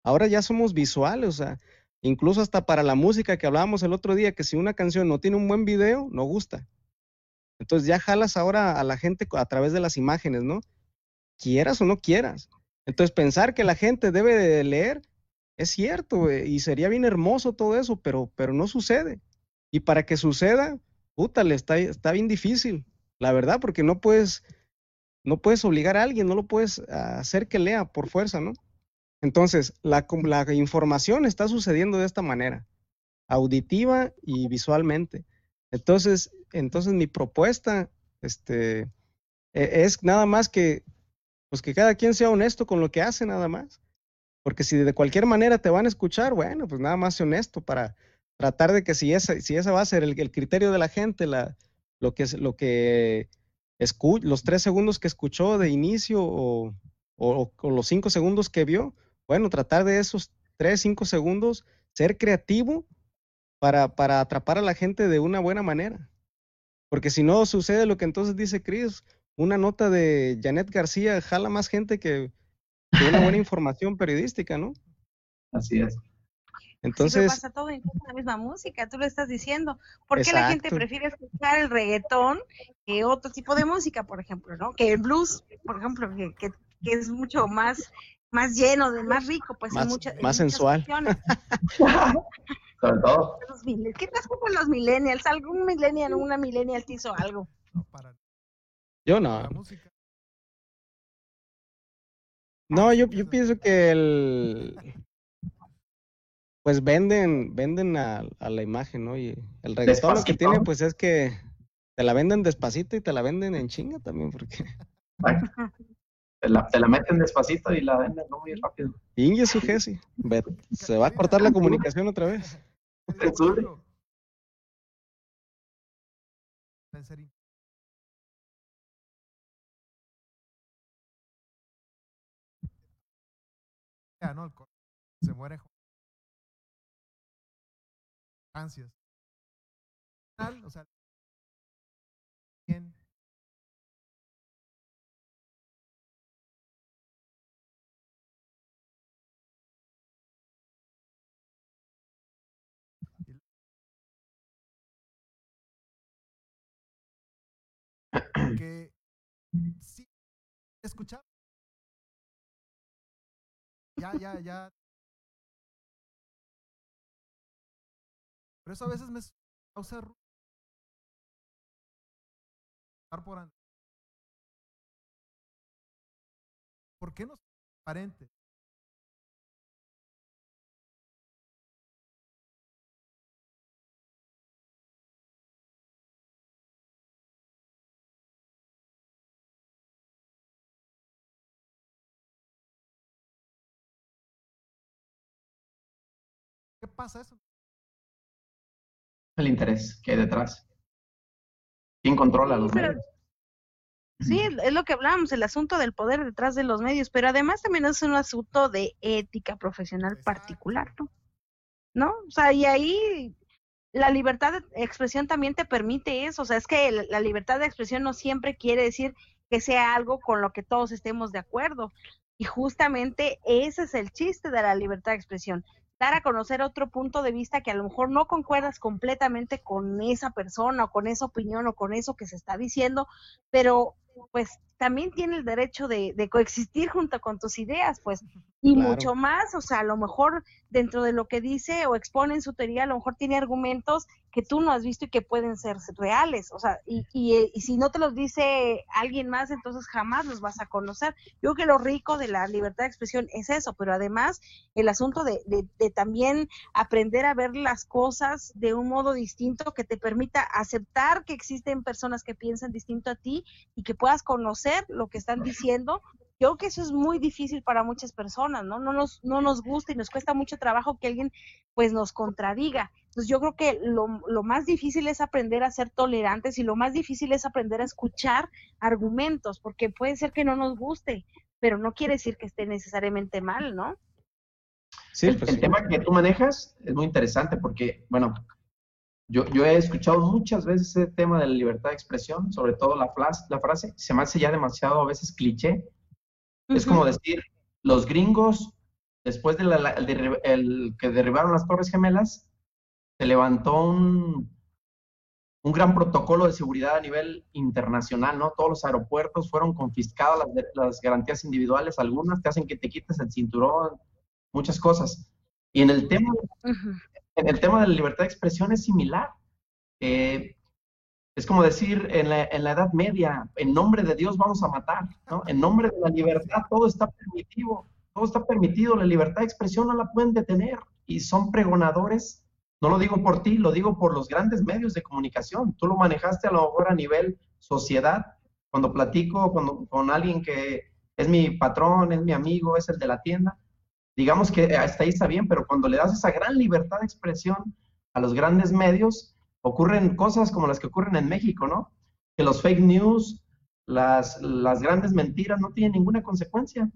Ahora ya somos visuales, o sea, incluso hasta para la música que hablábamos el otro día, que si una canción no tiene un buen video, no gusta. Entonces ya jalas ahora a la gente a través de las imágenes, ¿no? Quieras o no quieras. Entonces pensar que la gente debe de leer es cierto, y sería bien hermoso todo eso, pero, pero no sucede. Y para que suceda, puta, le está, está bien difícil, la verdad, porque no puedes, no puedes obligar a alguien, no lo puedes ah, hacer que lea por fuerza, ¿no? Entonces, la, la información está sucediendo de esta manera, auditiva y visualmente. Entonces, entonces mi propuesta, este, e- es nada más que, pues que cada quien sea honesto con lo que hace, nada más. Porque si de cualquier manera te van a escuchar, bueno, pues nada más sé honesto para tratar de que si esa, si esa va a ser el, criterio de la gente, la, lo que, lo que escu- los tres segundos que escuchó de inicio o- o los cinco segundos que vio, bueno, tratar de esos tres, cinco segundos, ser creativo para, para atrapar a la gente de una buena manera. Porque si no sucede lo que entonces dice Chris, una nota de Janet García jala más gente que, que una buena información periodística, ¿no? Así es. Sí, pero Entonces, pasa todo en la misma música, tú lo estás diciendo. ¿Por qué la gente prefiere escuchar el reggaetón que otro tipo de música, por ejemplo, ¿no? Que el blues, por ejemplo, que, que, que es mucho más, más lleno, de más rico, pues Más- en más sensual. Sobre todo. ¿Qué pasa con los millennials? ¿Algún millennial, una millennial te hizo algo? ¿no? Para yo no. música. No, yo, yo pienso que el pues venden, venden a, a la imagen, ¿no? Y el reggaetón lo que tiene, pues es que te la venden despacito y te la venden en chinga también, porque Te la, te la meten despacito y la venden ¿no? muy rápido. Inge su Jesse, se va a cortar la comunicación otra vez. Se muere ansias. O sea, bien. Sí escuchar ya ya ya. Pero eso a veces me causa ru- estar por an- ¿por qué no es pasa eso? El interés que hay detrás. ¿Quién controla los pero- medios? Sí, es lo que hablamos, el asunto del poder detrás de los medios, pero además también es un asunto de ética profesional Exacto. particular, ¿no? ¿No? O sea, y ahí la libertad de expresión también te permite eso, o sea, es que el- la libertad de expresión no siempre quiere decir que sea algo con lo que todos estemos de acuerdo. Y justamente ese es el chiste de la libertad de expresión, dar a conocer otro punto de vista que a lo mejor no concuerdas completamente con esa persona o con esa opinión o con eso que se está diciendo, pero pues también tiene el derecho de, de coexistir junto con tus ideas, pues, y Claro. mucho más, o sea, a lo mejor dentro de lo que dice o expone en su teoría, a lo mejor tiene argumentos que tú no has visto y que pueden ser reales, o sea, y, y, eh, y si no te los dice alguien más, entonces jamás los vas a conocer. Yo creo que lo rico de la libertad de expresión es eso, pero además el asunto de, de, de también aprender a ver las cosas de un modo distinto que te permita aceptar que existen personas que piensan distinto a ti y que puedas conocer lo que están diciendo. Yo creo que eso es muy difícil para muchas personas, ¿no? No nos, no nos gusta y nos cuesta mucho trabajo que alguien pues nos contradiga. Entonces yo creo que lo, lo más difícil es aprender a ser tolerantes y lo más difícil es aprender a escuchar argumentos, porque puede ser que no nos guste, pero no quiere decir que esté necesariamente mal, ¿no? Sí, el, pues el sí. tema que tú manejas es muy interesante porque, bueno, yo, yo he escuchado muchas veces ese tema de la libertad de expresión, sobre todo la, flas- la frase, se me hace ya demasiado a veces cliché. Es como decir, los gringos, después de la- el el que derribaron las Torres Gemelas, se levantó un, un gran protocolo de seguridad a nivel internacional, ¿no? Todos los aeropuertos fueron confiscadas las, las garantías individuales, algunas te hacen que te quites el cinturón, muchas cosas. Y en el tema, en el tema de la libertad de expresión es similar. Eh, es como decir en la, en la Edad Media, en nombre de Dios vamos a matar, ¿no? En nombre de la libertad todo está permitido, todo está permitido, la libertad de expresión no la pueden detener y son pregonadores. No lo digo por ti, lo digo por los grandes medios de comunicación. Tú lo manejaste a lo mejor a nivel sociedad. Cuando platico cuando, con alguien que es mi patrón, es mi amigo, es el de la tienda, digamos que hasta ahí está bien, pero cuando le das esa gran libertad de expresión a los grandes medios, ocurren cosas como las que ocurren en México, ¿no? Que los fake news, las, las grandes mentiras no tienen ninguna consecuencia.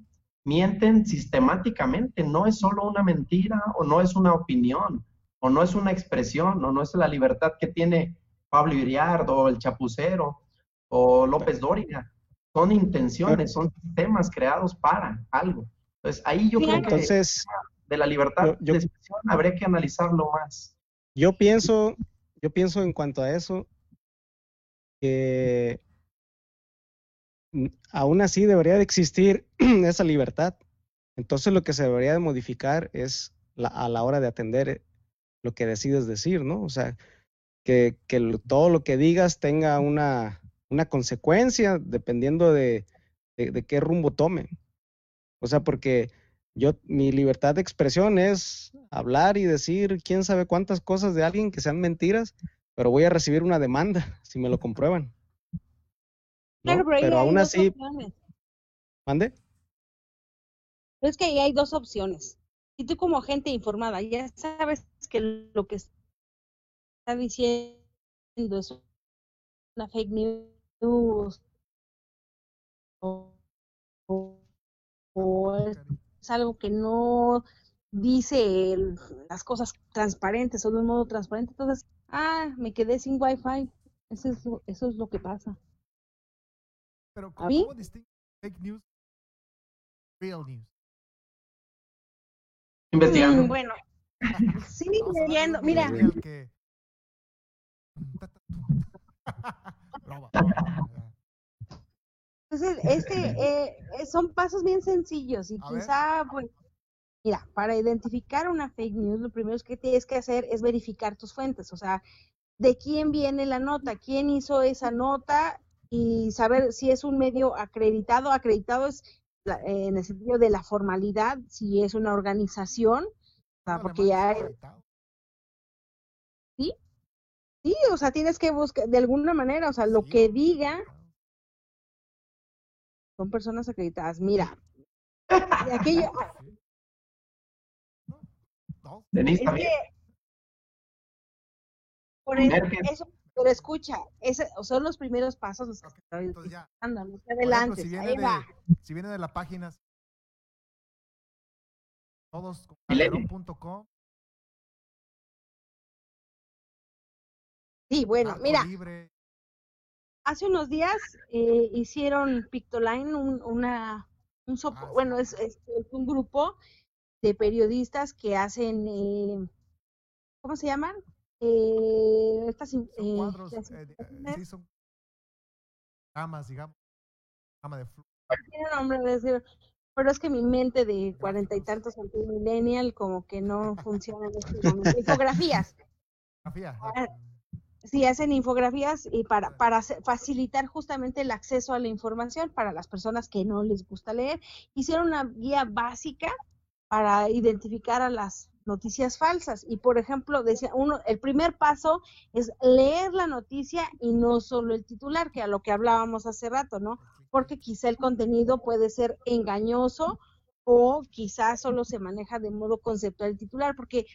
Mienten sistemáticamente, no es solo una mentira o no es una opinión o no es una expresión o no es la libertad que tiene Pablo Iriart o el Chapucero o López Dóriga. Son intenciones, son sistemas creados para algo. Entonces, ahí yo creo que Entonces, de la libertad yo- yo- de expresión habría que analizarlo más. yo pienso, yo pienso en cuanto a eso, que mm, aún así debería de existir esa libertad. Entonces lo que se debería de modificar es la- a la hora de atender lo que decides decir, ¿no? O sea, que, que todo lo que digas tenga una, una consecuencia dependiendo de, de, de qué rumbo tome. O sea, porque yo, mi libertad de expresión es hablar y decir quién sabe cuántas cosas de alguien que sean mentiras, pero voy a recibir una demanda si me lo comprueban. ¿no? Claro, pero, aún así, opciones. mande. Pero es que ahí hay dos opciones. Si tú como gente informada ya sabes que lo que está diciendo es una fake news o, o- o es, es algo que no dice el- las cosas transparentes o de un modo transparente, entonces, ah, me quedé sin wifi. Eso es, lo- eso es lo que pasa. Pero ¿A ¿cómo, distingue fake news? Real news. Investigando. Mm, bueno, sí, leyendo. Mira, video al que- Broma, broma. Entonces, este, eh, son pasos bien sencillos y A ver. quizá, pues, mira, para identificar una fake news, lo primero que tienes que hacer es verificar tus fuentes, o sea, de quién viene la nota, quién hizo esa nota y saber si es un medio acreditado. Acreditado es la- en el sentido de la formalidad, si es una organización, o sea, No, porque ya es acreditado. sí, o sea, tienes que buscar de alguna manera, o sea, lo Sí, que diga. Son personas acreditadas. Mira, de no, Denise también. que por eso, eso, pero escucha, ese, son los primeros pasos los que Ok, estoy ya. no te adelantes, si viene, ahí de, va. si viene de la página todos con calderón.com, Sí, bueno, Marco mira, Libre, hace unos días eh, hicieron Pictoline un- una, un sopo- Ah, bueno, es, es- es un grupo de periodistas que hacen, eh, ¿cómo se llaman? Eh, estas, Son eh, cuadros, eh, eh, sí, son ramas, digamos. Rama de flu- tiene nombre de decir, pero es que mi mente de cuarenta y tantos millennial como que no funciona en este momento. Infografías. grafía, Sí, hacen infografías y para, para facilitar justamente el acceso a la información para las personas que no les gusta leer. Hicieron una guía básica para identificar a las noticias falsas. Y por ejemplo, decía uno, el primer paso es leer la noticia y no solo el titular, que a lo que hablábamos hace rato, ¿no? Porque quizá el contenido puede ser engañoso o quizás solo se maneja de modo conceptual el titular, porque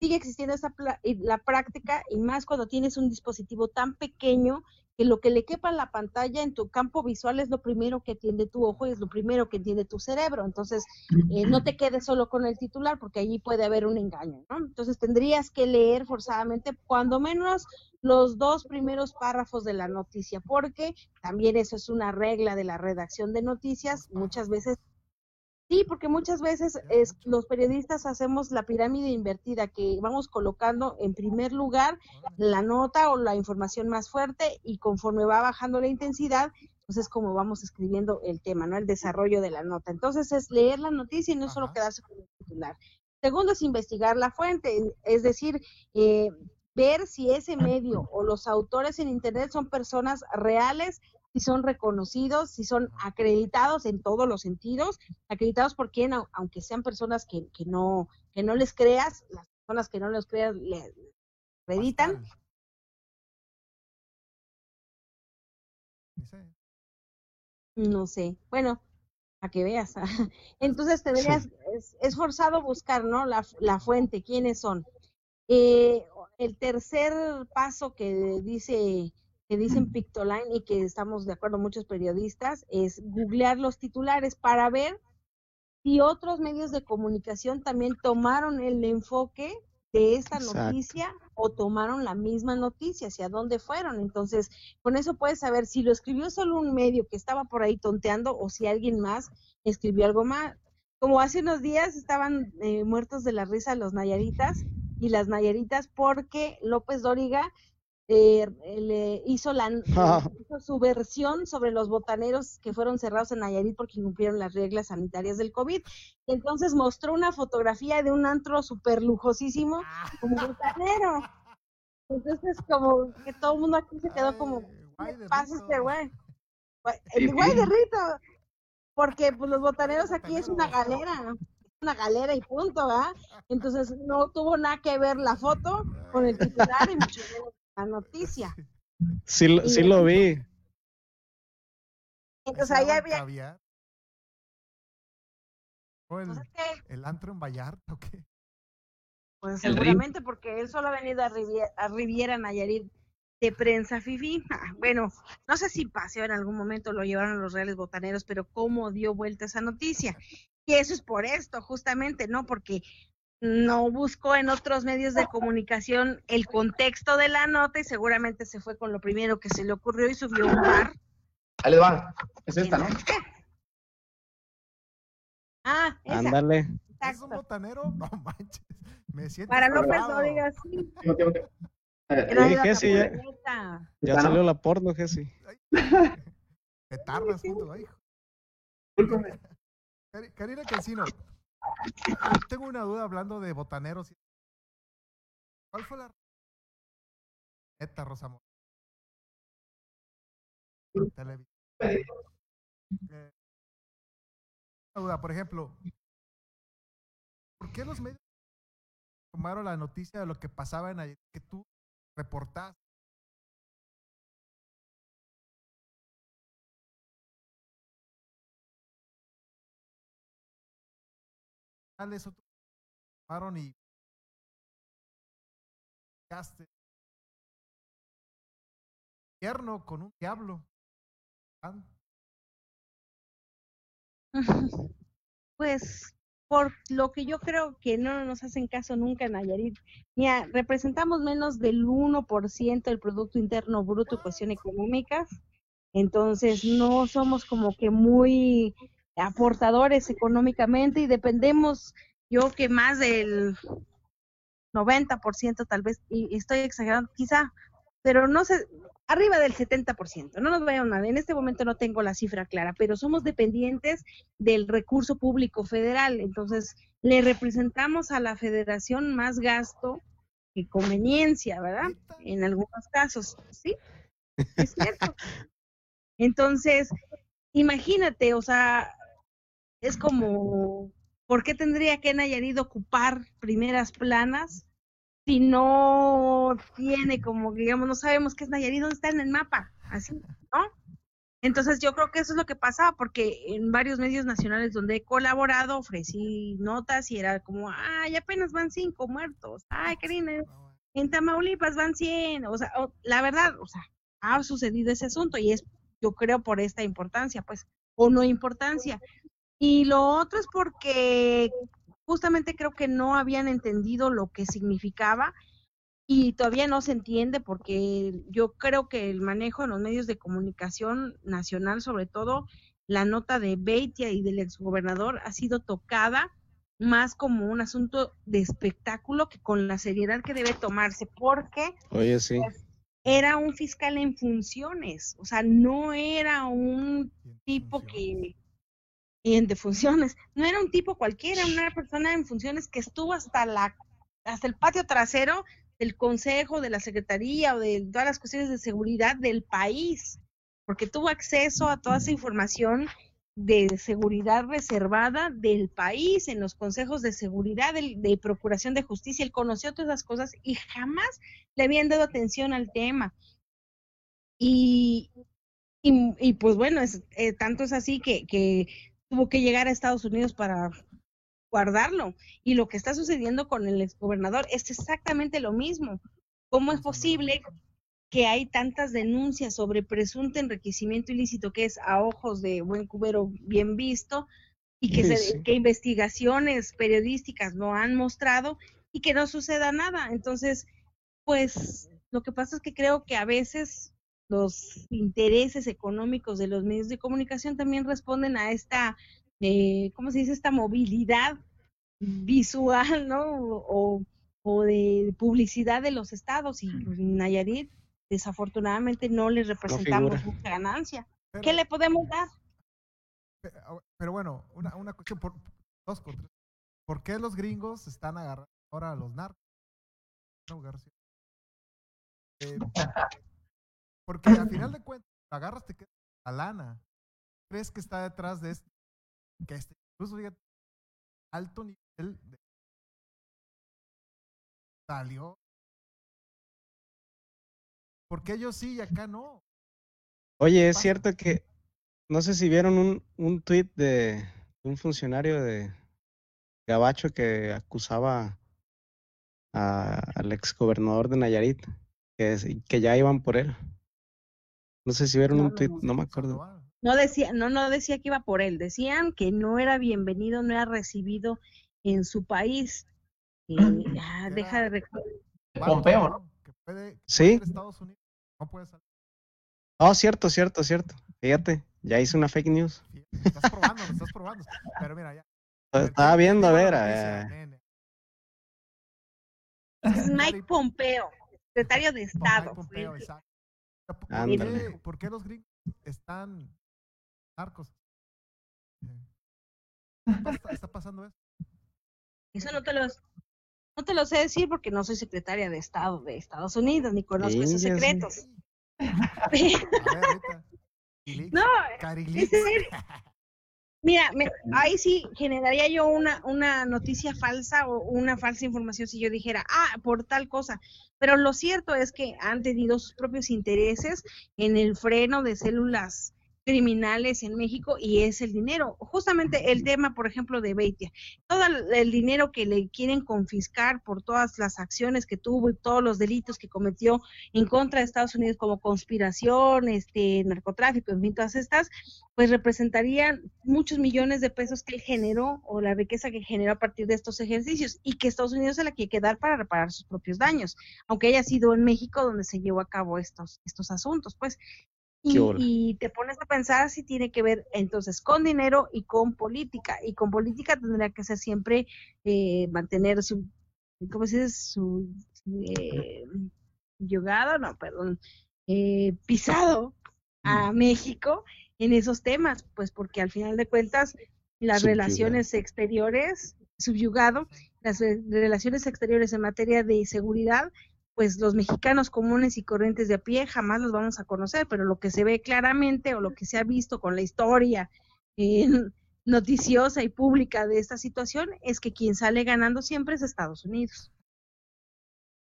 sigue existiendo esa y la práctica y más cuando tienes un dispositivo tan pequeño que lo que le quepa en la pantalla en tu campo visual es lo primero que atiende tu ojo y es lo primero que entiende tu cerebro. Entonces, eh, no te quedes solo con el titular porque allí puede haber un engaño, ¿no? Entonces, tendrías que leer forzadamente cuando menos los dos primeros párrafos de la noticia, porque también eso es una regla de la redacción de noticias. Muchas veces Sí, porque muchas veces es, los periodistas hacemos la pirámide invertida, que vamos colocando en primer lugar la nota o la información más fuerte y conforme va bajando la intensidad, pues es como vamos escribiendo el tema, ¿no? El desarrollo de la nota. Entonces es leer la noticia y no solo quedarse con el titular. Segundo es investigar la fuente, es decir, eh, ver si ese medio o los autores en Internet son personas reales, si son reconocidos, si son acreditados en todos los sentidos, acreditados por quien, au- aunque sean personas que, que no que no les creas, las personas que no les creas le acreditan. No sé. Bueno, a que veas. Entonces tendrías, es, es forzado buscar, ¿no? La, la fuente, quiénes son. Eh, el tercer paso que dice que dicen Pictoline y que estamos de acuerdo muchos periodistas es googlear los titulares para ver si otros medios de comunicación también tomaron el enfoque de esta Exacto. noticia o tomaron la misma noticia, hacia dónde fueron. Entonces, con eso puedes saber si lo escribió solo un medio que estaba por ahí tonteando o si alguien más escribió algo más. Como hace unos días estaban eh, muertos de la risa los nayaritas y las nayaritas porque López Dóriga eh, le hizo, la, hizo su versión sobre los botaneros que fueron cerrados en Nayarit porque incumplieron las reglas sanitarias del COVID. Entonces mostró una fotografía de un antro súper lujosísimo como botanero. Entonces como que todo el mundo aquí se quedó como, ¿qué pasa este güey? El güey de Rito. Porque pues los botaneros aquí es una galera, una galera y punto, ¿verdad? Entonces no tuvo nada que ver la foto con el titular y mucho menos la noticia. Sí, lo- sí lo vi. Entonces ¿Ese ahí había, caviar? ¿O el, el antro en Vallarta o qué? pues El río. seguramente porque él solo ha venido a Riviera, a Riviera Nayarit de prensa fifi. Ah, Bueno, no sé si paseo en algún momento lo llevaron a los reales botaneros, pero cómo dio vuelta esa noticia. Y eso es por esto, justamente, ¿no? Porque no buscó en otros medios de comunicación el contexto de la nota y seguramente se fue con lo primero que se le ocurrió y subió un par. Ahí les va. Es esta, ¿no? Ah, esa, Ándale. ¿Es un botanero? No manches. Me siento Para López salvado. Dóriga, sí. Eh, Jessy, ya-. Ya ¿Está, no? salió la porno, Jessy. Te tardas juntos, ay, hijo. Karina Cancino, tengo una duda hablando de botaneros. ¿Cuál fue la neta, Rosamón? Televisión. Eh, duda, por ejemplo, ¿por qué los medios tomaron la noticia de lo que pasaba en ayer que tú reportaste? Eso tomaron y infierno con un diablo. Pues por lo que yo creo que no nos hacen caso nunca en Nayarit. Mira, representamos menos del 1% del Producto Interno Bruto cuestión económicas. Entonces no somos como que muy aportadores económicamente y dependemos, yo que más del 90% tal vez, y estoy exagerando quizá, pero no sé, arriba del 70%, no nos vayan mal, en este momento no tengo la cifra clara, pero somos dependientes del recurso público federal, entonces le representamos a la federación más gasto que conveniencia, ¿verdad? En algunos casos, ¿sí? Es cierto. Entonces, imagínate, o sea, es como, ¿por qué tendría que Nayarit ocupar primeras planas si no tiene como, digamos, no sabemos qué es Nayarit, dónde está en el mapa? Así, ¿no? Entonces yo creo que eso es lo que pasaba, porque en varios medios nacionales donde he colaborado ofrecí notas y era como, ay, apenas van cinco muertos, ay, Karina, en Tamaulipas van cien, o sea, la verdad, o sea, ha sucedido ese asunto y es, yo creo, por esta importancia, pues, o no importancia. Y lo otro es porque justamente creo que no habían entendido lo que significaba y todavía no se entiende porque yo creo que el manejo en los medios de comunicación nacional, sobre todo la nota de Beitia y del exgobernador, ha sido tocada más como un asunto de espectáculo que con la seriedad que debe tomarse, porque Oye, sí. era un fiscal en funciones, o sea, no era un tipo que en de funciones, no era un tipo cualquiera, una persona en funciones que estuvo hasta la hasta el patio trasero del consejo, de la secretaría o de todas las cuestiones de seguridad del país, porque tuvo acceso a toda esa información de seguridad reservada del país en los consejos de seguridad de, procuración de justicia, él conoció todas esas cosas y jamás le habían dado atención al tema. Y, y, pues bueno, es, eh, tanto es así que tuvo que llegar a Estados Unidos para guardarlo. Y lo que está sucediendo con el exgobernador es exactamente lo mismo. ¿Cómo es posible que hay tantas denuncias sobre presunto enriquecimiento ilícito que es a ojos de buen cubero bien visto y que, Sí, se, sí. que investigaciones periodísticas lo han mostrado y que no suceda nada? Entonces, pues lo que pasa es que creo que a veces los intereses económicos de los medios de comunicación también responden a esta, eh, ¿cómo se dice? Esta movilidad visual, ¿no? O, o de publicidad de los estados y pues, Nayarit desafortunadamente no les representamos mucha ganancia. Pero- ¿Qué le podemos dar? Ah, Pero bueno, una, una cuestión, por, dos tres. ¿Por qué los gringos están agarrando ahora a los narcos? No, García. Eh, porque al final de cuentas, agarras, te queda la lana. ¿Crees que está detrás de esto? Que este, incluso fíjate, alto nivel de salió. Porque ellos sí y acá no. Oye, es cierto que, no sé si vieron un, un tuit de un funcionario de Gabacho que acusaba a- al exgobernador de Nayarit, que, que ya iban por él. No sé si vieron No, un tuit, no. me acuerdo. No decía, no, no decía que iba por él, decían que no era bienvenido, no era recibido en su país. Y, ah, deja de recordar. Pompeo, ¿no? Que puede, que Sí. Estados Unidos, no puede salir. Oh, cierto, cierto, cierto. Fíjate, ya hice una fake news. Me estás probando, me estás probando. Pero mira, ya. Estaba ¿quién- quién viendo, a ver, eh? Es Mike Pompeo, secretario de Mike Estado. Pompeo, sí. exacto. ¿Por qué, Ándale. por qué los gringos están narcos? ¿Qué pasa- está pasando eso? Eso no te los no te lo sé decir porque no soy secretaria de Estado de Estados Unidos ni conozco esos secretos. A ver, No, es. Mira, me- ahí sí generaría yo una, una noticia falsa o una falsa información si yo dijera, ah, por tal cosa. Pero lo cierto es que han tenido sus propios intereses en el freno de células criminales en México y es el dinero. Justamente el tema, por ejemplo, de Beitia. Todo el dinero que le quieren confiscar por todas las acciones que tuvo y todos los delitos que cometió en contra de Estados Unidos como conspiración, este, narcotráfico, en fin, todas estas, pues representarían muchos millones de pesos que él generó o la riqueza que generó a partir de estos ejercicios y que Estados Unidos se la quiere quedar para reparar sus propios daños, aunque haya sido en México donde se llevó a cabo estos, estos asuntos, pues. ¿Qué Y, y te pones a pensar si tiene que ver entonces con dinero y con política. Y con política tendría que ser siempre eh, mantener su, ¿cómo se dice? Su, eh, yugado, no, perdón, eh, pisado a México en esos temas, pues porque al final de cuentas las Subyugado. relaciones exteriores, subyugado, las re- relaciones exteriores en materia de seguridad, pues los mexicanos comunes y corrientes de a pie jamás los vamos a conocer, pero lo que se ve claramente o lo que se ha visto con la historia eh, noticiosa y pública de esta situación es que quien sale ganando siempre es Estados Unidos.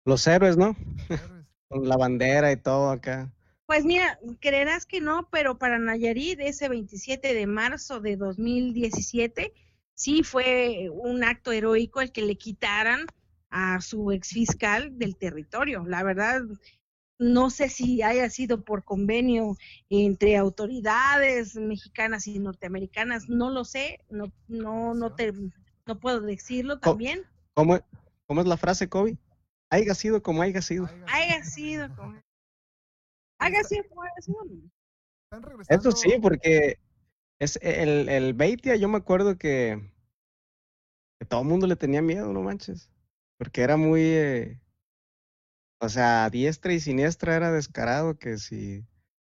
Los héroes, ¿no? Con la bandera y todo acá. Pues mira, creerás que no, pero para Nayarit ese 27 de marzo de 2017 sí fue un acto heroico el que le quitaran a su ex fiscal del territorio. La verdad, no sé si haya sido por convenio entre autoridades mexicanas y norteamericanas, no lo sé, no, no, no te, no puedo decirlo también. ¿Cómo, cómo es la frase, Kobe? Haiga sido como haya sido. Haiga sido. como, haya sido como haya sido. Eso sí, porque es el, el Beitia, yo me acuerdo que, que todo el mundo le tenía miedo, no manches. Porque era muy, eh, o sea, diestra y siniestra era descarado que si,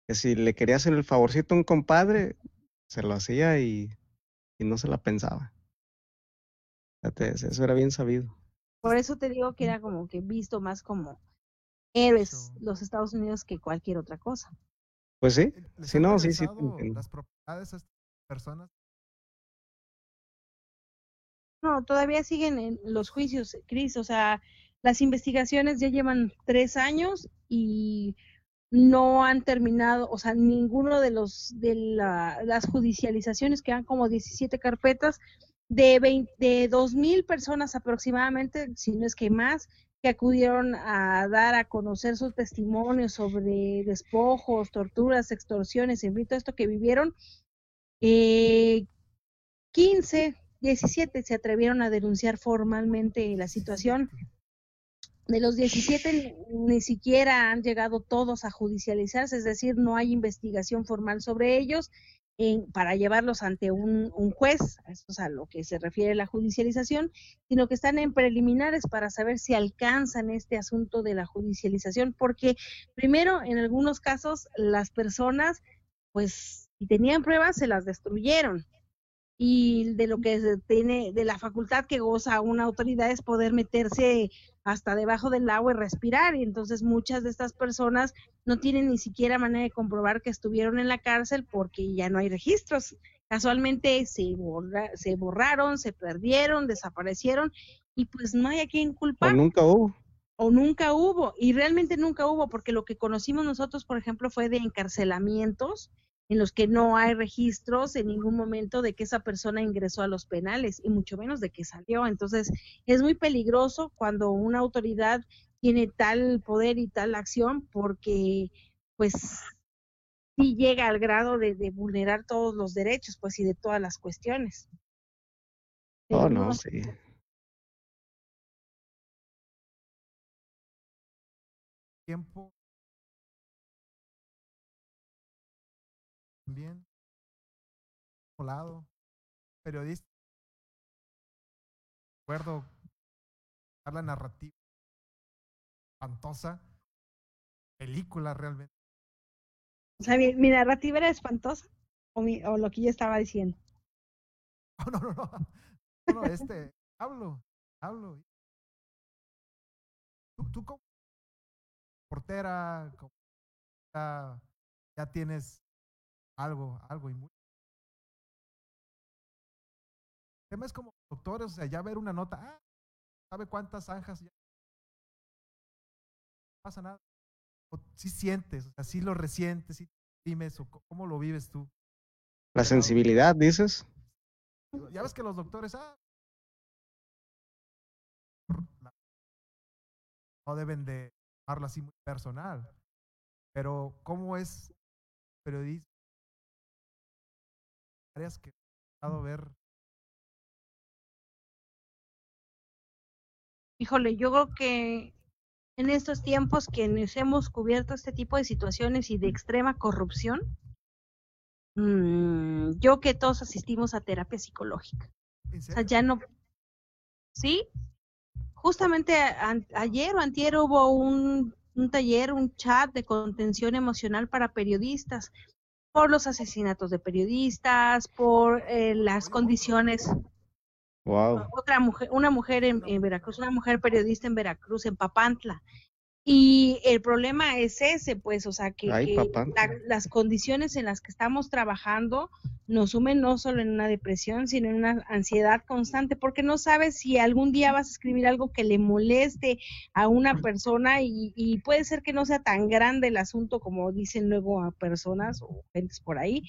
que si le quería hacer el favorcito a un compadre, se lo hacía y, y no se la pensaba. Fíjate, eso era bien sabido. Por eso te digo que era como que visto más como héroes los Estados Unidos que cualquier otra cosa. Pues sí, Eh, ¿les sí, han no, sí, sí. Las propiedades a estas personas. No, todavía siguen en los juicios, Cris. O sea, las investigaciones ya llevan tres años y no han terminado, o sea, ninguno de los de la- las judicializaciones quedan como 17 carpetas de 20, de 2.000 personas aproximadamente, si no es que más, que acudieron a dar a conocer sus testimonios sobre despojos, torturas, extorsiones, en fin, todo esto que vivieron. Eh, 15, 17 se atrevieron a denunciar formalmente la situación. De los 17 ni, siquiera han llegado todos a judicializarse, es decir, no hay investigación formal sobre ellos en- para llevarlos ante un, un juez, eso es a lo que se refiere la judicialización, sino que están en preliminares para saber si alcanzan este asunto de la judicialización, porque primero, en algunos casos, las personas, pues, si tenían pruebas, se las destruyeron y de lo que se tiene, de la facultad que goza una autoridad es poder meterse hasta debajo del agua y respirar. Y entonces muchas de estas personas no tienen ni siquiera manera de comprobar que estuvieron en la cárcel porque ya no hay registros. Casualmente se, borra, se borraron, se perdieron, desaparecieron y pues no hay a quien O culpar nunca hubo. o nunca hubo, y realmente nunca hubo, porque lo que conocimos nosotros, por ejemplo, fue de encarcelamientos en los que no hay registros en ningún momento de que esa persona ingresó a los penales y mucho menos de que salió. Entonces, es muy peligroso cuando una autoridad tiene tal poder y tal acción porque, pues, sí llega al grado de, de vulnerar todos los derechos, pues, y de todas las cuestiones. Oh, Pero no, sí. tiempo. También. Por lado. Periodista. Recuerdo la narrativa espantosa. Película realmente. O sea, mi, mi narrativa era espantosa, o, mi- o lo que yo estaba diciendo. No, no, no, no. No, no, este. Hablo. Hablo. Tú, tú como portera, como ya, ya tienes algo, algo y mucho. El tema es como doctores, o sea, ya ver una nota, ah, ¿sabe cuántas zanjas ya? No pasa nada. O si sientes, o sea, si lo resientes, si dimes, o co- cómo lo vives tú. La sensibilidad, dices. Ya ves que los doctores, ah, no deben de tomarlo así muy personal. Pero, ¿cómo es periodismo? Áreas que he ver. Híjole, yo creo que en estos tiempos que nos hemos cubierto este tipo de situaciones y de extrema corrupción, mm, yo que todos asistimos a terapia psicológica. ¿En O sea, ya no. Sí, justamente a- ayer o antier hubo un, un taller, un chat de contención emocional para periodistas por los asesinatos de periodistas, por eh, las condiciones. Wow. Otra mujer, una mujer en, en Veracruz, una mujer periodista en Veracruz, en Papantla. Y el problema es ese, pues, o sea, que, Ay, que Papantla. la- las condiciones en las que estamos trabajando nos sumen no solo en una depresión, sino en una ansiedad constante, porque no sabes si algún día vas a escribir algo que le moleste a una persona y, y puede ser que no sea tan grande el asunto como dicen luego a personas o gentes por ahí,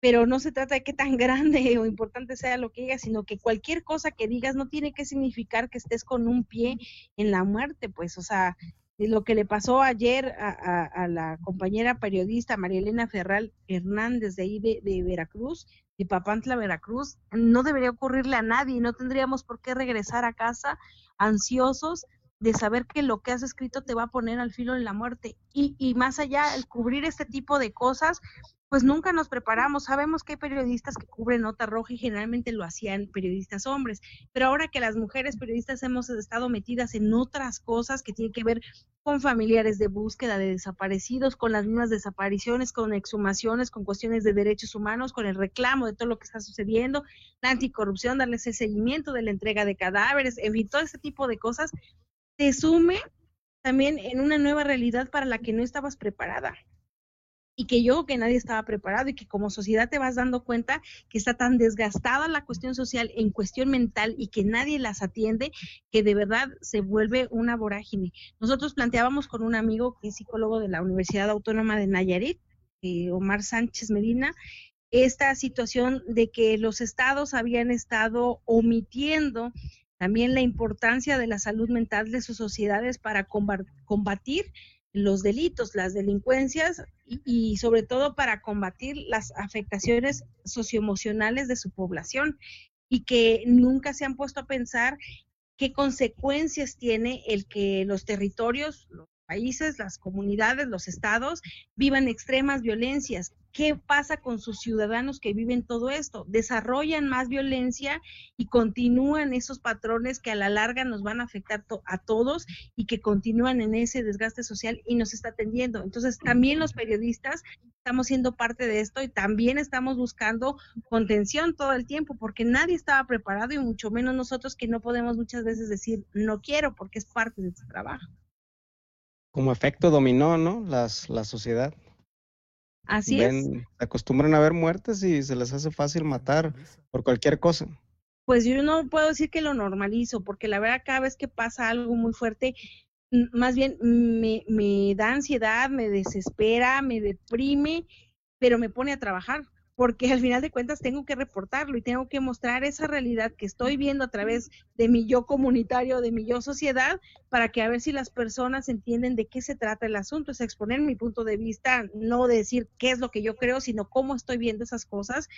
pero no se trata de qué tan grande o importante sea lo que digas, sino que cualquier cosa que digas no tiene que significar que estés con un pie en la muerte, pues, o sea, lo que le pasó ayer a, a- la compañera periodista María Elena Ferral Hernández de ahí de, de Veracruz, de Papantla, Veracruz, no debería ocurrirle a nadie, no tendríamos por qué regresar a casa ansiosos de saber que lo que has escrito te va a poner al filo de la muerte. Y, y más allá, el cubrir este tipo de cosas, pues nunca nos preparamos. Sabemos que hay periodistas que cubren nota roja y generalmente lo hacían periodistas hombres, pero ahora que las mujeres periodistas hemos estado metidas en otras cosas que tienen que ver con familiares de búsqueda de desaparecidos, con las mismas desapariciones, con exhumaciones, con cuestiones de derechos humanos, con el reclamo de todo lo que está sucediendo, la anticorrupción, darles el seguimiento de la entrega de cadáveres, en fin, todo ese tipo de cosas, te sume también en una nueva realidad para la que no estabas preparada y que yo que nadie estaba preparado y que como sociedad te vas dando cuenta que está tan desgastada la cuestión social en cuestión mental y que nadie las atiende que de verdad se vuelve una vorágine. Nosotros planteábamos con un amigo que es psicólogo de la Universidad Autónoma de Nayarit, eh, Omar Sánchez Medina, esta situación de que los estados habían estado omitiendo también la importancia de la salud mental de sus sociedades para comba- combatir los delitos, las delincuencias y, y sobre todo para combatir las afectaciones socioemocionales de su población y que nunca se han puesto a pensar qué consecuencias tiene el que los territorios, los países, las comunidades, los estados vivan extremas violencias. ¿Qué pasa con sus ciudadanos que viven todo esto? Desarrollan más violencia y continúan esos patrones que a la larga nos van a afectar a todos y que continúan en ese desgaste social y nos está atendiendo. Entonces, también los periodistas estamos siendo parte de esto y también estamos buscando contención todo el tiempo porque nadie estaba preparado y mucho menos nosotros que no podemos muchas veces decir no quiero porque es parte de tu trabajo. Como efecto dominó, ¿no? Las, la sociedad. Así es. Ven, acostumbran a ver muertes y se les hace fácil matar por cualquier cosa. Pues yo no puedo decir que lo normalizo, porque la verdad cada vez que pasa algo muy fuerte, más bien me, me da ansiedad, me desespera, me deprime, pero me pone a trabajar, porque al final de cuentas tengo que reportarlo y tengo que mostrar esa realidad que estoy viendo a través de mi yo comunitario, de mi yo sociedad, para que a ver si las personas entienden de qué se trata el asunto, es exponer mi punto de vista, no decir qué es lo que yo creo, sino cómo estoy viendo esas cosas.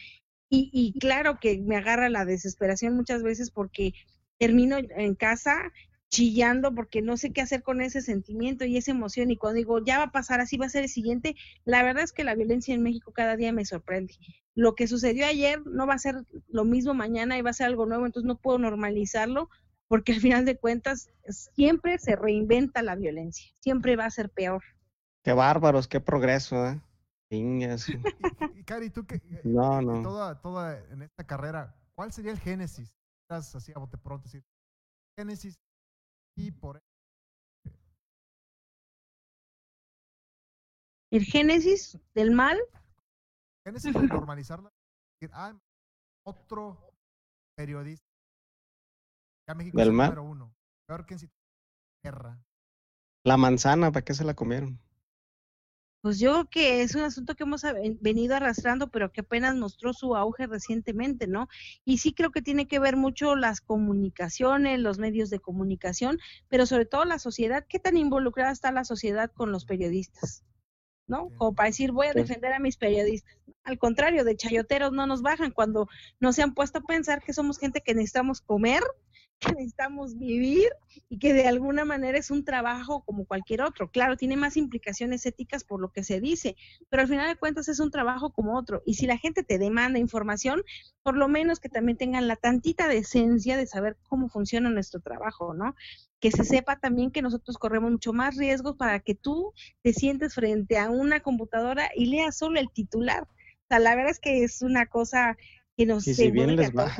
Y, y claro que me agarra la desesperación muchas veces porque termino en casa chillando porque no sé qué hacer con ese sentimiento y esa emoción y cuando digo ya va a pasar así va a ser el siguiente, la verdad es que la violencia en México cada día me sorprende. Lo que sucedió ayer no va a ser lo mismo mañana y va a ser algo nuevo, entonces no puedo normalizarlo porque al final de cuentas siempre se reinventa la violencia, siempre va a ser peor. Qué bárbaros, qué progreso, ¿eh? Chingas. Y, y, Cari, tú que No, en no. toda, toda en esta carrera, ¿cuál sería el génesis? Estás así a bote pronto, decir, génesis y por El génesis del mal génesis de normalizarla. Ah, otro periodista. Ya México ¿Del es el mal? número uno. Peor que en guerra. La manzana, ¿para qué se la comieron? Pues yo creo que es un asunto que hemos venido arrastrando, pero que apenas mostró su auge recientemente, ¿no? Y sí creo que tiene que ver mucho las comunicaciones, los medios de comunicación, pero sobre todo la sociedad. ¿Qué tan involucrada está la sociedad con los periodistas? ¿no? Como para decir, voy a defender a mis periodistas. Al contrario, de chayoteros no nos bajan cuando no se han puesto a pensar que somos gente que necesitamos comer, que necesitamos vivir y que de alguna manera es un trabajo como cualquier otro. Claro, tiene más implicaciones éticas por lo que se dice, pero al final de cuentas es un trabajo como otro. Y si la gente te demanda información, por lo menos que también tengan la tantita decencia de saber cómo funciona nuestro trabajo, ¿no? Que se sepa también que nosotros corremos mucho más riesgos para que tú te sientes frente a una computadora y leas solo el titular. O sea, la verdad es que es una cosa que nos... Y si bien les va.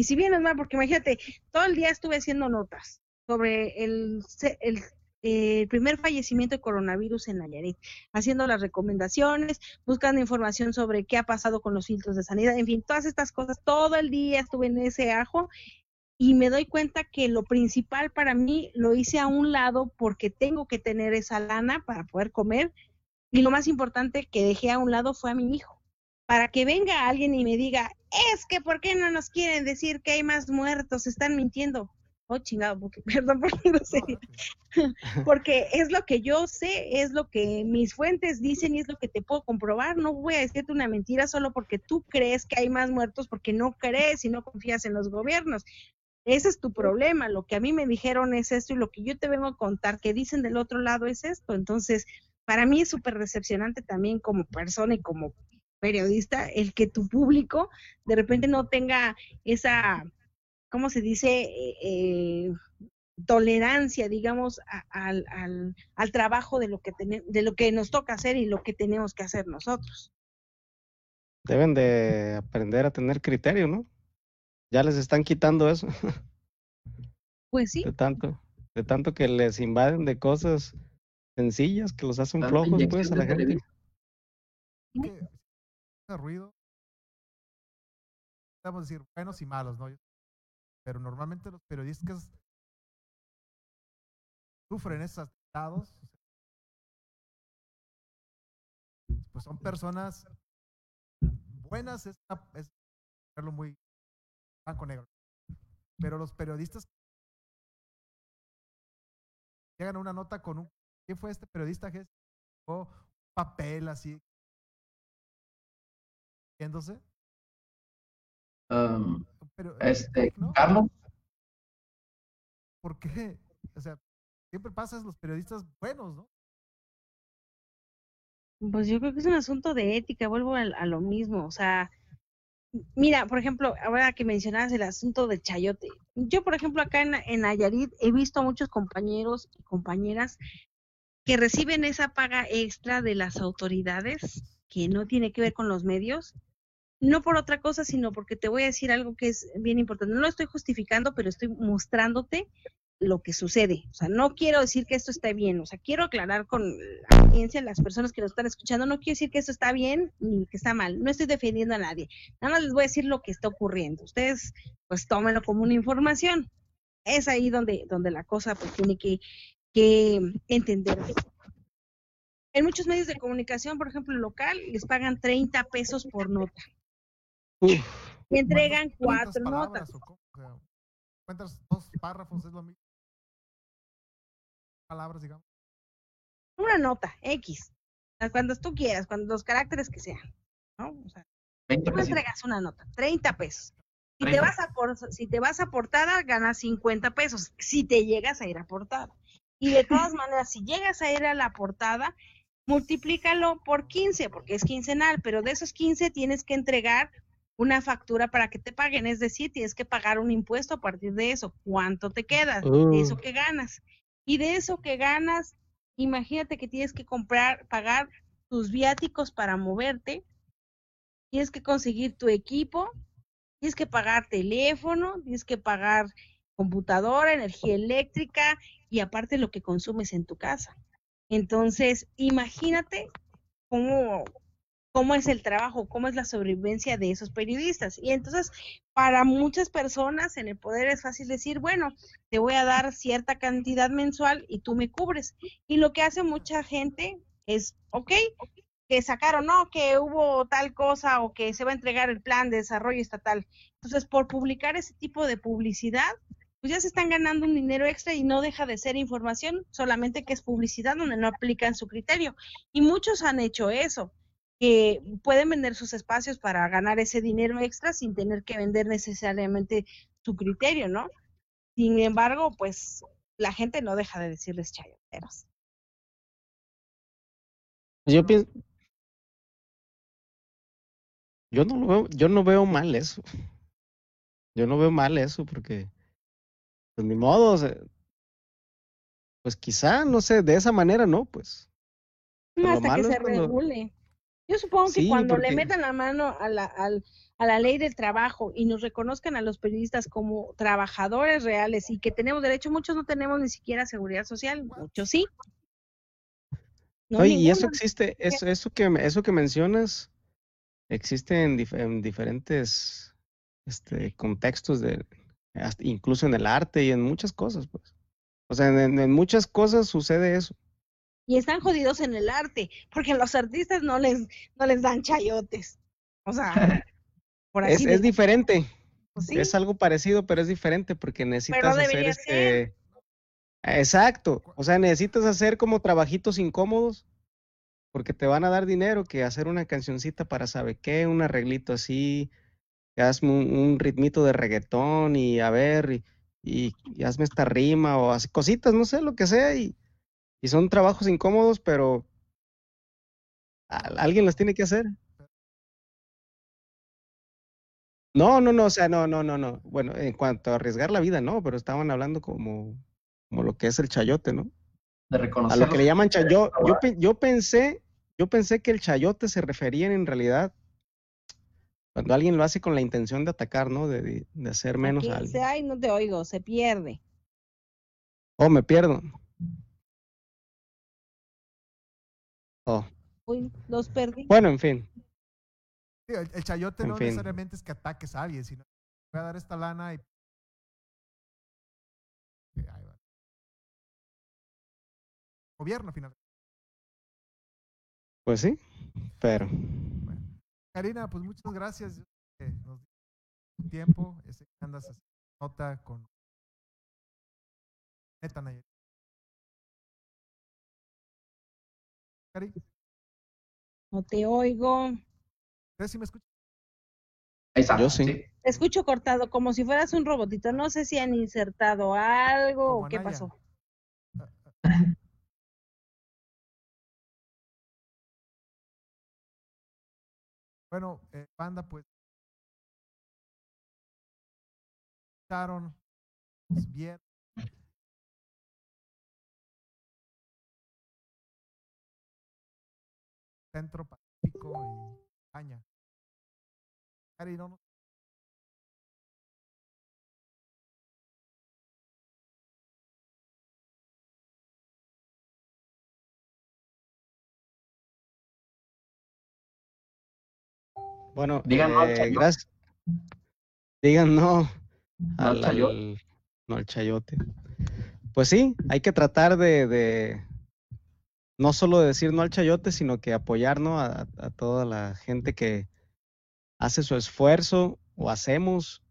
Y si bien es mal, porque imagínate, todo el día estuve haciendo notas sobre el, el, el, primer fallecimiento de coronavirus en Nayarit, haciendo las recomendaciones, buscando información sobre qué ha pasado con los filtros de sanidad, en fin, todas estas cosas, todo el día estuve en ese ajo y me doy cuenta que lo principal para mí lo hice a un lado porque tengo que tener esa lana para poder comer y lo más importante que dejé a un lado fue a mi hijo para que venga alguien y me diga, es que ¿por qué no nos quieren decir que hay más muertos? Están mintiendo. Oh, chingado, porque, perdón por porque es lo que yo sé, es lo que mis fuentes dicen y es lo que te puedo comprobar. No voy a decirte una mentira solo porque tú crees que hay más muertos, porque no crees y no confías en los gobiernos. Ese es tu problema. Lo que a mí me dijeron es esto y lo que yo te vengo a contar que dicen del otro lado es esto. Entonces, para mí es súper decepcionante también como persona y como periodista el que tu público de repente no tenga esa, ¿cómo se dice? Eh, eh, tolerancia, digamos, al, al, al, trabajo de lo, que de lo que nos toca hacer y lo que tenemos que hacer nosotros. Deben de aprender a tener criterio, ¿no? Ya les están quitando eso. Pues sí. De tanto, de tanto que les invaden de cosas sencillas que los hacen flojos, pues, a la gente ruido, podemos decir buenos y malos, ¿no? Pero normalmente los periodistas sufren esos atentados, pues son personas buenas, es, es muy blanco negro. Pero los periodistas llegan a una nota con un ¿quién fue este periodista que o papel así viéndose? Um, Pero, este, ¿no? Carlos. ¿Por qué? O sea, siempre pasas los periodistas buenos, ¿no? Pues yo creo que es un asunto de ética, vuelvo a, a, lo mismo, o sea, mira, por ejemplo, ahora que mencionabas el asunto del chayote, yo por ejemplo acá en, en Nayarit he visto a muchos compañeros y compañeras que reciben esa paga extra de las autoridades que no tiene que ver con los medios no por otra cosa, sino porque te voy a decir algo que es bien importante. No lo estoy justificando, pero estoy mostrándote lo que sucede. O sea, no quiero decir que esto está bien, o sea, quiero aclarar con la audiencia, las personas que nos están escuchando, no quiero decir que esto está bien ni que está mal, no estoy defendiendo a nadie, nada más les voy a decir lo que está ocurriendo. Ustedes, pues, tómenlo como una información. Es ahí donde, donde la cosa pues, tiene que, que entender. En muchos medios de comunicación, por ejemplo, local, les pagan 30 pesos por nota. Uf. Y entregan cuatro notas. ¿Cuántos dos párrafos es lo mismo? Palabras, digamos. Una nota, X. Cuando tú quieras, cuando los caracteres que sean. ¿no? O sea, tú entregas una nota, 30 pesos. Si te, vas a por, si te vas a portada, ganas 50 pesos. Si te llegas a ir a portada. Y de todas maneras, si llegas a ir a la portada, multiplícalo por 15, porque es quincenal, pero de esos 15 tienes que entregar una factura para que te paguen, es decir, tienes que pagar un impuesto a partir de eso. ¿Cuánto te queda de eso que ganas? Y de eso que ganas, imagínate que tienes que comprar, pagar tus viáticos para moverte, tienes que conseguir tu equipo, tienes que pagar teléfono, tienes que pagar computadora, energía eléctrica y aparte lo que consumes en tu casa. Entonces, imagínate cómo, cómo es el trabajo, cómo es la sobrevivencia de esos periodistas. Y entonces, para muchas personas en el poder es fácil decir, bueno, te voy a dar cierta cantidad mensual y tú me cubres. Y lo que hace mucha gente es, ok, que sacaron, no, que hubo tal cosa o que se va a entregar el plan de desarrollo estatal. Entonces, por publicar ese tipo de publicidad, pues ya se están ganando un dinero extra y no deja de ser información, solamente que es publicidad donde no aplican su criterio. Y muchos han hecho eso, que pueden vender sus espacios para ganar ese dinero extra sin tener que vender necesariamente su criterio, ¿no? Sin embargo, pues la gente no deja de decirles chayoteros. Yo pienso. Yo no lo veo, yo no veo mal eso. Yo no veo mal eso porque, pues ni modo, o sea, pues quizá, no sé, de esa manera no, pues. Lo Hasta que se regule. Yo supongo que Sí, cuando le metan la mano a la, al- a la ley del trabajo y nos reconozcan a los periodistas como trabajadores reales y que tenemos derecho, muchos no tenemos ni siquiera seguridad social, muchos sí. No, Oye, y eso existe, eso, eso que eso que mencionas, existe en, dif- en diferentes este, contextos de, hasta incluso en el arte y en muchas cosas, pues. O sea, en, en muchas cosas sucede eso. Y están jodidos en el arte, porque los artistas no les, no les dan chayotes. O sea, por así Es, es diferente, sí. es algo parecido, pero es diferente porque necesitas hacer este. Exacto, o sea, necesitas hacer como trabajitos incómodos porque te van a dar dinero que hacer una cancioncita para sabe qué, un arreglito así, que hazme un, un ritmito de reggaetón y a ver, y, y- y hazme esta rima o así, cositas, no sé, lo que sea, y, y son trabajos incómodos, pero a- alguien las tiene que hacer. No, no, no, o sea, no, no, no, no. Bueno, en cuanto a arriesgar la vida, no, pero estaban hablando como, como lo que es el chayote, ¿no? De A reconocer. lo que le llaman chayote. Yo, yo pensé, yo pensé que el chayote se refería en realidad cuando alguien lo hace con la intención de atacar, ¿no? De, de- de hacer menos Aquí a dice, alguien. ay, no te oigo, se pierde. Oh, me pierdo. Oh, Uy, los perdí. bueno, en fin. Sí, el, el chayote En no fin. necesariamente es que ataques a alguien, sino voy a dar esta lana y. Sí, ahí va. Gobierno, final. Pues sí, pero Karina, pues muchas gracias. Que nos tiempo. Ese que andas haciendo nota con. Neta, Cari, No te oigo. ¿ustedes sí me escuchan? Ahí está, Yo sí. Te escucho cortado, como si fueras un robotito. No sé si han insertado algo Como o qué Anaya. pasó. Bueno, eh, banda, pues. Escucharon, nos vieron. Centro Pacífico y España. Cari, no, no- bueno, Digan no al eh, chayote. gracias. Digan no al no al chayote. Pues sí, hay que tratar de, de no solo de decir no al chayote, sino que apoyar ¿no? a, toda la gente que hace su esfuerzo o hacemos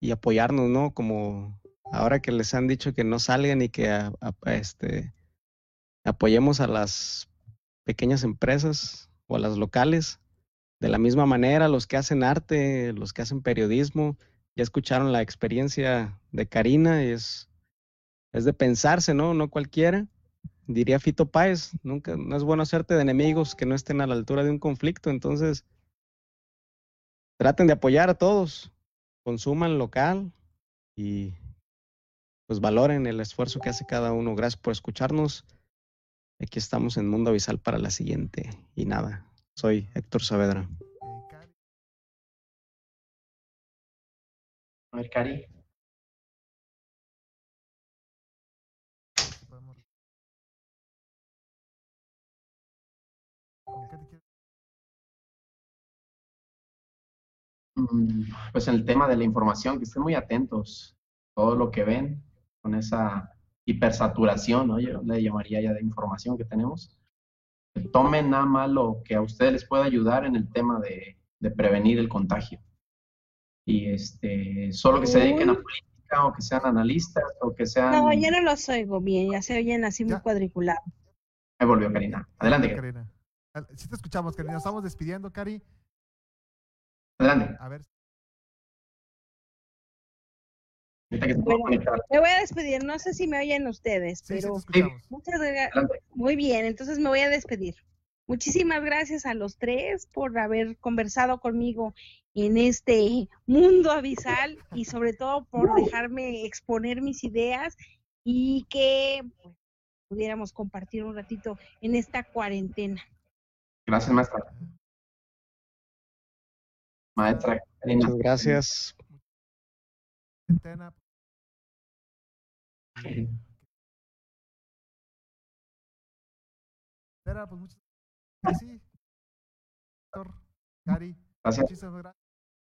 y apoyarnos, ¿no? Como ahora que les han dicho que no salgan y que este, apoyemos a las pequeñas empresas o a las locales. De la misma manera, los que hacen arte, los que hacen periodismo, ya escucharon la experiencia de Karina, y es, es de pensarse, ¿no? No cualquiera. Diría Fito Páez, nunca, no es bueno hacerte de enemigos que no estén a la altura de un conflicto, entonces traten de apoyar a todos, consuman local y pues valoren el esfuerzo que hace cada uno. Gracias por escucharnos. Aquí estamos en Mundo Avisal para la siguiente. Y nada, soy Héctor Saavedra. A ver, Cari. ¿Con qué te quieres? Mm, Pues en el tema de la información, que estén muy atentos. Todo lo que ven con esa hipersaturación, ¿no? Yo le llamaría ya de información que tenemos. Que tomen nada más lo que a ustedes les pueda ayudar en el tema de, de prevenir el contagio. Y este, solo que se dediquen a política política o que sean analistas o que sean... No, ya no los oigo bien, ya se oyen así muy cuadriculados. Ahí volvió Karina. Adelante, Karina. Sí te escuchamos, Karina. Nos estamos despidiendo, Cari. Adelante. A ver. Bueno. Me voy a despedir, no sé si me oyen ustedes, Sí, sí, te pero escuchamos. muchas gracias. Muy bien, entonces me voy a despedir. Muchísimas gracias a los tres por haber conversado conmigo en este mundo abisal y sobre todo por dejarme exponer mis ideas y que pues, pudiéramos compartir un ratito en esta cuarentena. Gracias, maestra. Maestra Karina. Muchas gracias. Centena. Espera, pues muchas gracias. Sí. Doctor, Cari, Gracias. muchísimas gracias.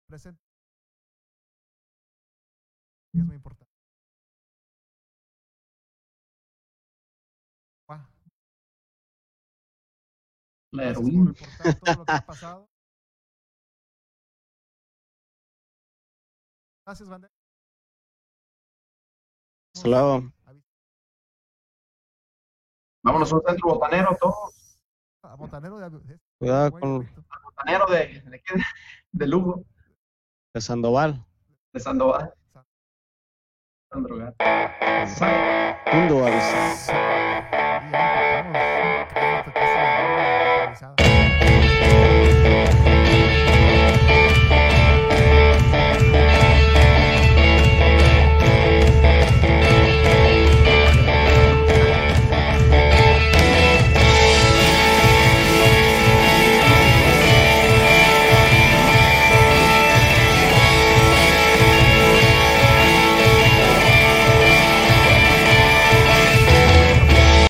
Presente. Es muy importante. La Gracias por heroína. reportar todo lo que ha pasado. Gracias, Bandera. Hasta luego. Vámonos a un centro botanero, todos. A Botanero de Cuidado con. Botanero de, de, qué? de Lugo, de Sandoval. de Sandoval. San Drogar. Mundo abisal. Y,